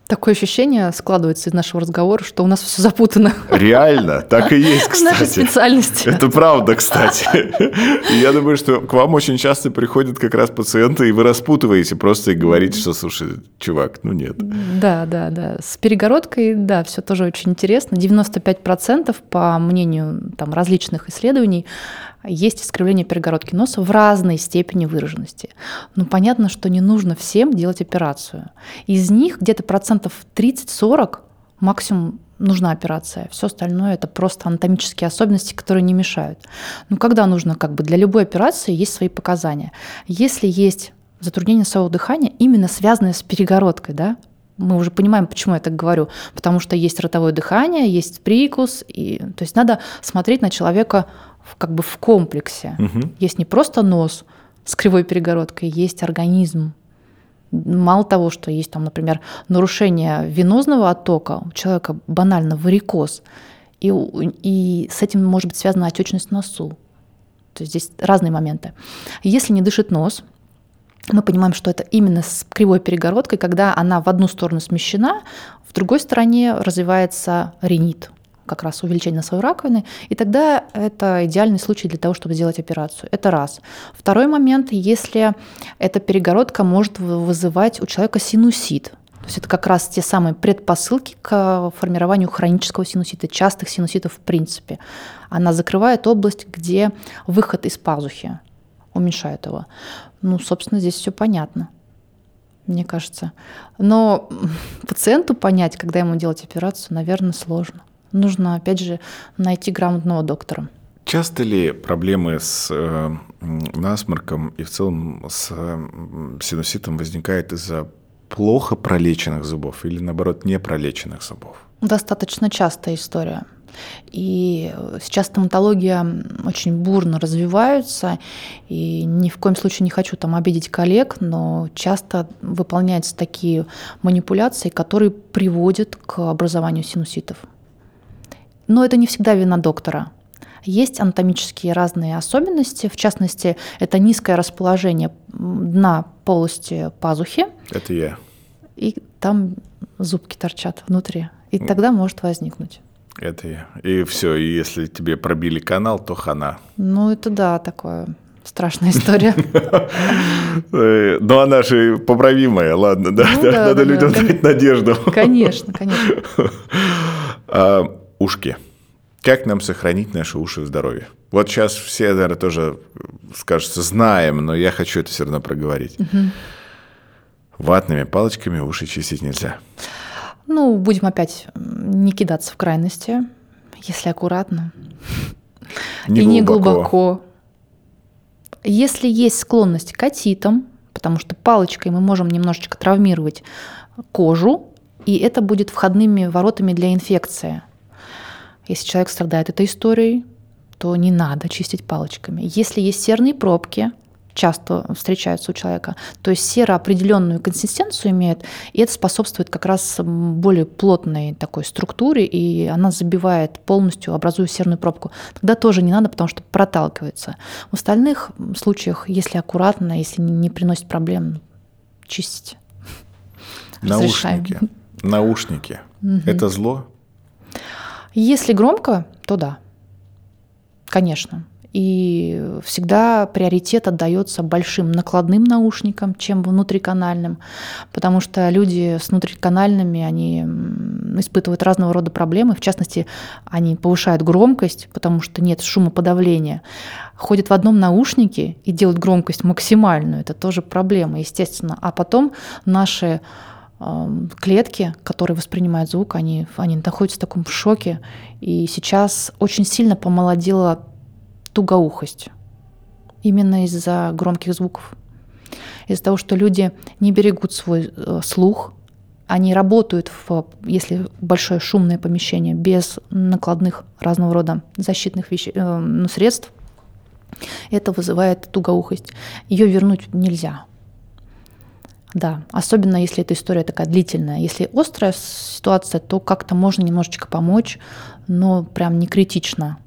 Такое ощущение складывается из нашего разговора, что у нас все запутано. Реально, так и есть, кстати. Наша специальность. Это правда, кстати. я думаю, что к вам очень часто приходят как раз пациенты, и вы распутываете просто и говорите, что, слушай, чувак, ну нет. Да, да, да. С перегородкой, да, все тоже очень интересно. 95% по мнению там, различных исследований есть искривление перегородки носа в разной степени выраженности. Но понятно, что не нужно всем делать операцию. Из них где-то процентов 30-40 максимум нужна операция. Все остальное это просто анатомические особенности, которые не мешают. Но когда нужно, как бы для любой операции есть свои показания. Если есть затруднение своего дыхания, именно связанное с перегородкой, да, мы уже понимаем, почему я так говорю, потому что есть ротовое дыхание, есть прикус, и, то есть надо смотреть на человека как бы в комплексе. Угу. Есть не просто нос с кривой перегородкой, есть организм. Мало того, что есть там, например, нарушение венозного оттока, у человека банально варикоз, и, и с этим может быть связана отечность носу. То есть здесь разные моменты. Если не дышит нос, мы понимаем, что это именно с кривой перегородкой, когда она в одну сторону смещена, в другой стороне развивается ринит, как раз увеличение носовой раковины, и тогда это идеальный случай для того, чтобы сделать операцию. Это раз. Второй момент, если эта перегородка может вызывать у человека синусит, то есть это как раз те самые предпосылки к формированию хронического синусита, частых синуситов в принципе. Она закрывает область, где выход из пазухи уменьшает его. Ну, собственно, здесь все понятно мне кажется. Но пациенту понять, когда ему делать операцию, наверное, сложно. Нужно, опять же, найти грамотного доктора. Часто ли проблемы с э, насморком и в целом с э, синуситом возникают из-за плохо пролеченных зубов или, наоборот, не пролеченных зубов? Достаточно частая история. И сейчас стоматология очень бурно развивается, и ни в коем случае не хочу там обидеть коллег, но часто выполняются такие манипуляции, которые приводят к образованию синуситов. Но это не всегда вина доктора. Есть анатомические разные особенности, в частности, это низкое расположение дна полости пазухи. Это я. И там зубки торчат внутри. И тогда может возникнуть. Это я. И все, и если тебе пробили канал, то хана. Ну, это да, такое страшная история. Но она же поправимая, ладно, да, ну надо людям дать надежду. Конечно, конечно. Ушки. Как нам сохранить наши уши в здоровье? Вот сейчас все, наверное, тоже, скажется, знаем, но я хочу это все равно проговорить. Угу. Ватными палочками уши чистить нельзя. Ну, будем опять не кидаться в крайности, если аккуратно. Не и не глубоко. Если есть склонность к отитам, потому что палочкой мы можем немножечко травмировать кожу, и это будет входными воротами для инфекции. Если человек страдает этой историей, то не надо чистить палочками. Если есть серные пробки, часто встречаются у человека, то есть сера определенную консистенцию имеет, и это способствует как раз более плотной такой структуре, и она забивает полностью, образуя серную пробку. Тогда тоже не надо, потому что проталкивается. В остальных случаях, если аккуратно, если не приносит проблем, чистить. Наушники. Наушники. Угу. Это зло? Если громко, то да, конечно. И всегда приоритет отдается большим накладным наушникам, чем внутриканальным, потому что люди с внутриканальными, они испытывают разного рода проблемы, в частности, они повышают громкость, потому что нет шумоподавления, ходят в одном наушнике и делают громкость максимальную, это тоже проблема, естественно. А потом наши клетки, которые воспринимают звук, они, они находятся в таком шоке. И сейчас очень сильно помолодела тугоухость. Именно из-за громких звуков. Из-за того, что люди не берегут свой э, слух, они работают, в, если большое шумное помещение, без накладных разного рода защитных вещ... э, ну, средств, это вызывает тугоухость. Ее вернуть нельзя. Да, особенно если эта история такая длительная. Если острая ситуация, то как-то можно немножечко помочь, но прям не критично.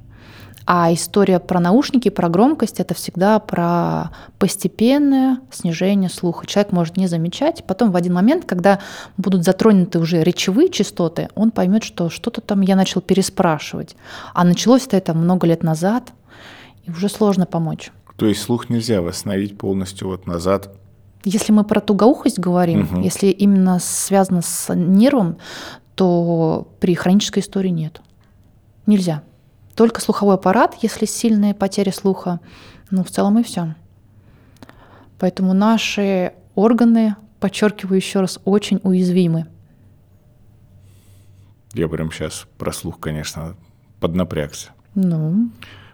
А история про наушники, про громкость – это всегда про постепенное снижение слуха. Человек может не замечать, потом в один момент, когда будут затронуты уже речевые частоты, он поймет, что что-то там я начал переспрашивать. А началось это много лет назад, и уже сложно помочь. То есть слух нельзя восстановить полностью вот назад? Если мы про тугоухость говорим, угу. если именно связано с нервом, то при хронической истории нет. Нельзя. Только слуховой аппарат, если сильная потеря слуха, ну, в целом и все. Поэтому наши органы, подчеркиваю еще раз, очень уязвимы. Я прям сейчас про слух, конечно, поднапрягся. Ну,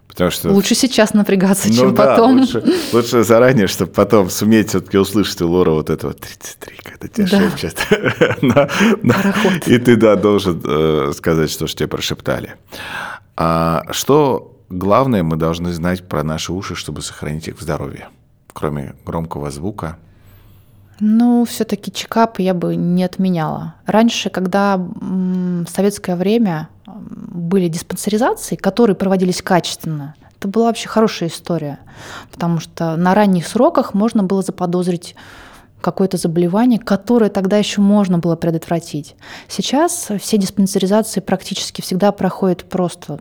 Потому что... Лучше сейчас напрягаться, ну, чем да, потом. Лучше, лучше заранее, чтобы потом суметь все-таки услышать у Лора вот это вот 33, когда тебя да. шепчет. на, на, и ты, да, должен э, сказать, что же тебе прошептали. А что главное мы должны знать про наши уши, чтобы сохранить их в здоровье, кроме громкого звука? Ну, все-таки чекап я бы не отменяла. Раньше, когда в советское время были диспансеризации, которые проводились качественно, это была вообще хорошая история, потому что на ранних сроках можно было заподозрить какое-то заболевание, которое тогда еще можно было предотвратить. Сейчас все диспансеризации практически всегда проходят просто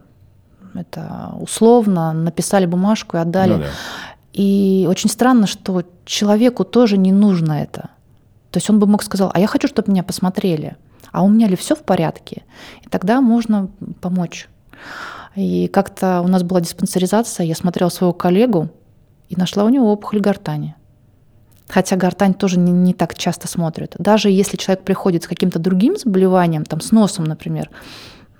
это условно, написали бумажку и отдали. Ну, да. И очень странно, что человеку тоже не нужно это. То есть он бы мог сказать, а я хочу, чтобы меня посмотрели. А у меня ли все в порядке? И тогда можно помочь. И как-то у нас была диспансеризация, я смотрела своего коллегу и нашла у него опухоль гортани. Хотя гортань тоже не, не так часто смотрят. Даже если человек приходит с каким-то другим заболеванием, там с носом, например,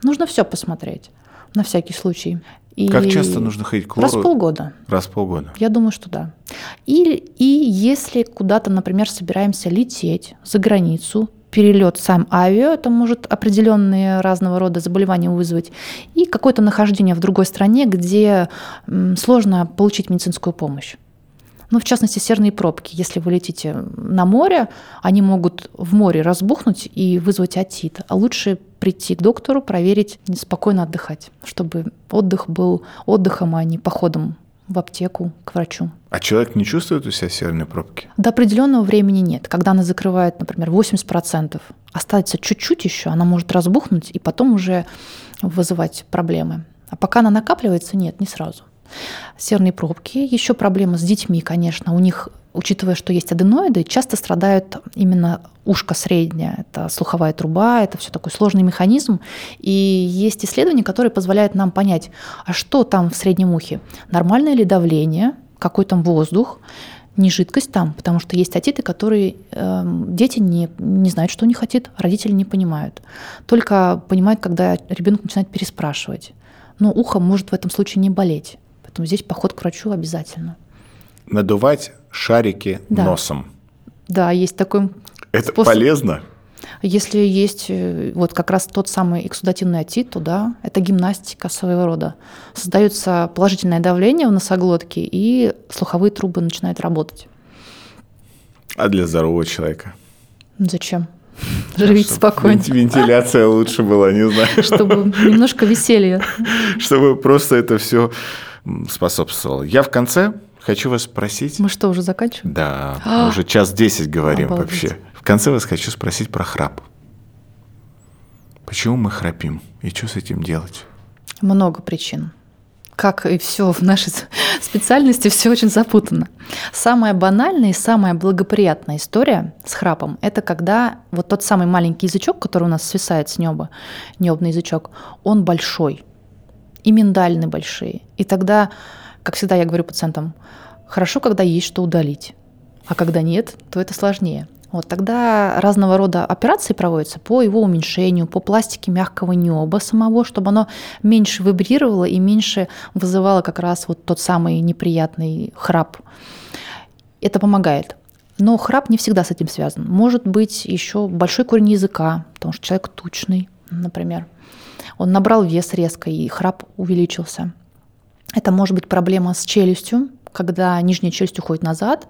нужно все посмотреть на всякий случай. И как часто нужно ходить к лору? Раз в полгода. Раз в полгода. Я думаю, что да. И, и если куда-то, например, собираемся лететь за границу, перелет сам авиа, это может определенные разного рода заболевания вызвать, и какое-то нахождение в другой стране, где сложно получить медицинскую помощь. Ну, в частности, серные пробки. Если вы летите на море, они могут в море разбухнуть и вызвать отит. А лучше прийти к доктору, проверить, спокойно отдыхать, чтобы отдых был отдыхом, а не походом в аптеку к врачу. А человек не чувствует у себя серные пробки? До определенного времени нет. Когда она закрывает, например, 80%, остается чуть-чуть еще, она может разбухнуть и потом уже вызывать проблемы. А пока она накапливается, нет, не сразу. Серные пробки. Еще проблема с детьми, конечно. У них, учитывая, что есть аденоиды, часто страдают именно ушко среднее. Это слуховая труба, это все такой сложный механизм. И есть исследования, которые позволяют нам понять, а что там в среднем ухе? Нормальное ли давление, какой там воздух, не жидкость там, потому что есть отиты, которые э, дети не, не знают, что они хотят, родители не понимают. Только понимают, когда ребенок начинает переспрашивать. Но ухо может в этом случае не болеть. Поэтому здесь поход к врачу обязательно. Надувать шарики да. носом. Да, есть такой Это способ. полезно? Если есть э, вот как раз тот самый эксудативный отит, то да, это гимнастика своего рода. Создается положительное давление в носоглотке, и слуховые трубы начинают работать. А для здорового человека? Зачем? Живите спокойно. Вентиляция лучше была, не знаю. Чтобы немножко веселья. Чтобы просто это все способствовал. Я в конце хочу вас спросить... Мы что, уже заканчиваем? Да, мы а! уже час десять говорим Обалдеть. вообще. В конце вас хочу спросить про храп. Почему мы храпим и что с этим делать? Много причин. Как и все в нашей специальности, все очень запутано. Самая банальная и самая благоприятная история с храпом – это когда вот тот самый маленький язычок, который у нас свисает с неба, небный язычок, он большой – и миндальны большие. И тогда, как всегда я говорю пациентам, хорошо, когда есть что удалить, а когда нет, то это сложнее. Вот тогда разного рода операции проводятся по его уменьшению, по пластике мягкого неба самого, чтобы оно меньше вибрировало и меньше вызывало как раз вот тот самый неприятный храп. Это помогает. Но храп не всегда с этим связан. Может быть еще большой корень языка, потому что человек тучный, например. Он набрал вес резко, и храп увеличился. Это может быть проблема с челюстью, когда нижняя челюсть уходит назад,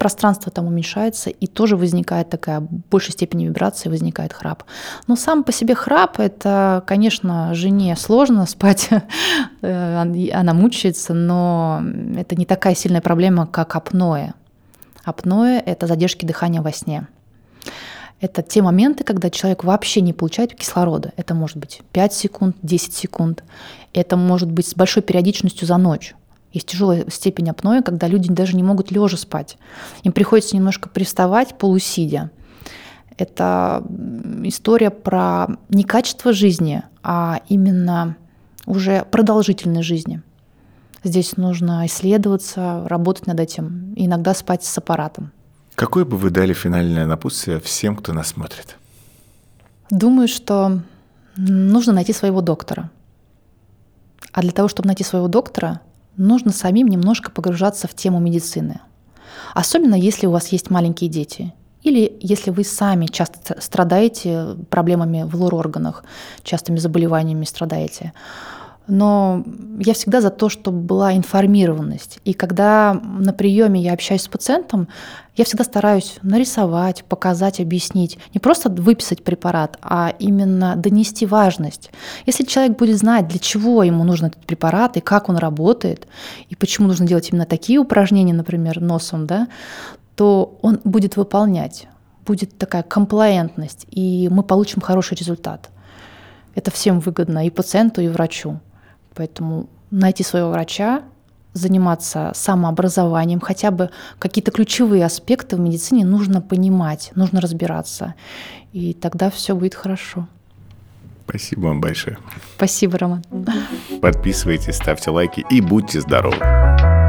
пространство там уменьшается, и тоже возникает такая в большей степени вибрации, возникает храп. Но сам по себе храп, это, конечно, жене сложно спать, э, она мучается, но это не такая сильная проблема, как апноэ. Апноэ – это задержки дыхания во сне. Это те моменты, когда человек вообще не получает кислорода. Это может быть 5 секунд, 10 секунд. Это может быть с большой периодичностью за ночь. Есть тяжелая степень апноэ, когда люди даже не могут лежа спать. Им приходится немножко приставать полусидя. Это история про не качество жизни, а именно уже продолжительной жизни. Здесь нужно исследоваться, работать над этим, иногда спать с аппаратом. Какое бы вы дали финальное напутствие всем, кто нас смотрит? Думаю, что нужно найти своего доктора. А для того, чтобы найти своего доктора, нужно самим немножко погружаться в тему медицины. Особенно если у вас есть маленькие дети. Или если вы сами часто страдаете проблемами в лор-органах, частыми заболеваниями страдаете но я всегда за то, чтобы была информированность. И когда на приеме я общаюсь с пациентом, я всегда стараюсь нарисовать, показать, объяснить. Не просто выписать препарат, а именно донести важность. Если человек будет знать, для чего ему нужен этот препарат, и как он работает, и почему нужно делать именно такие упражнения, например, носом, да, то он будет выполнять. Будет такая комплаентность, и мы получим хороший результат. Это всем выгодно, и пациенту, и врачу. Поэтому найти своего врача, заниматься самообразованием, хотя бы какие-то ключевые аспекты в медицине нужно понимать, нужно разбираться. И тогда все будет хорошо. Спасибо вам большое. Спасибо, Роман. Подписывайтесь, ставьте лайки и будьте здоровы.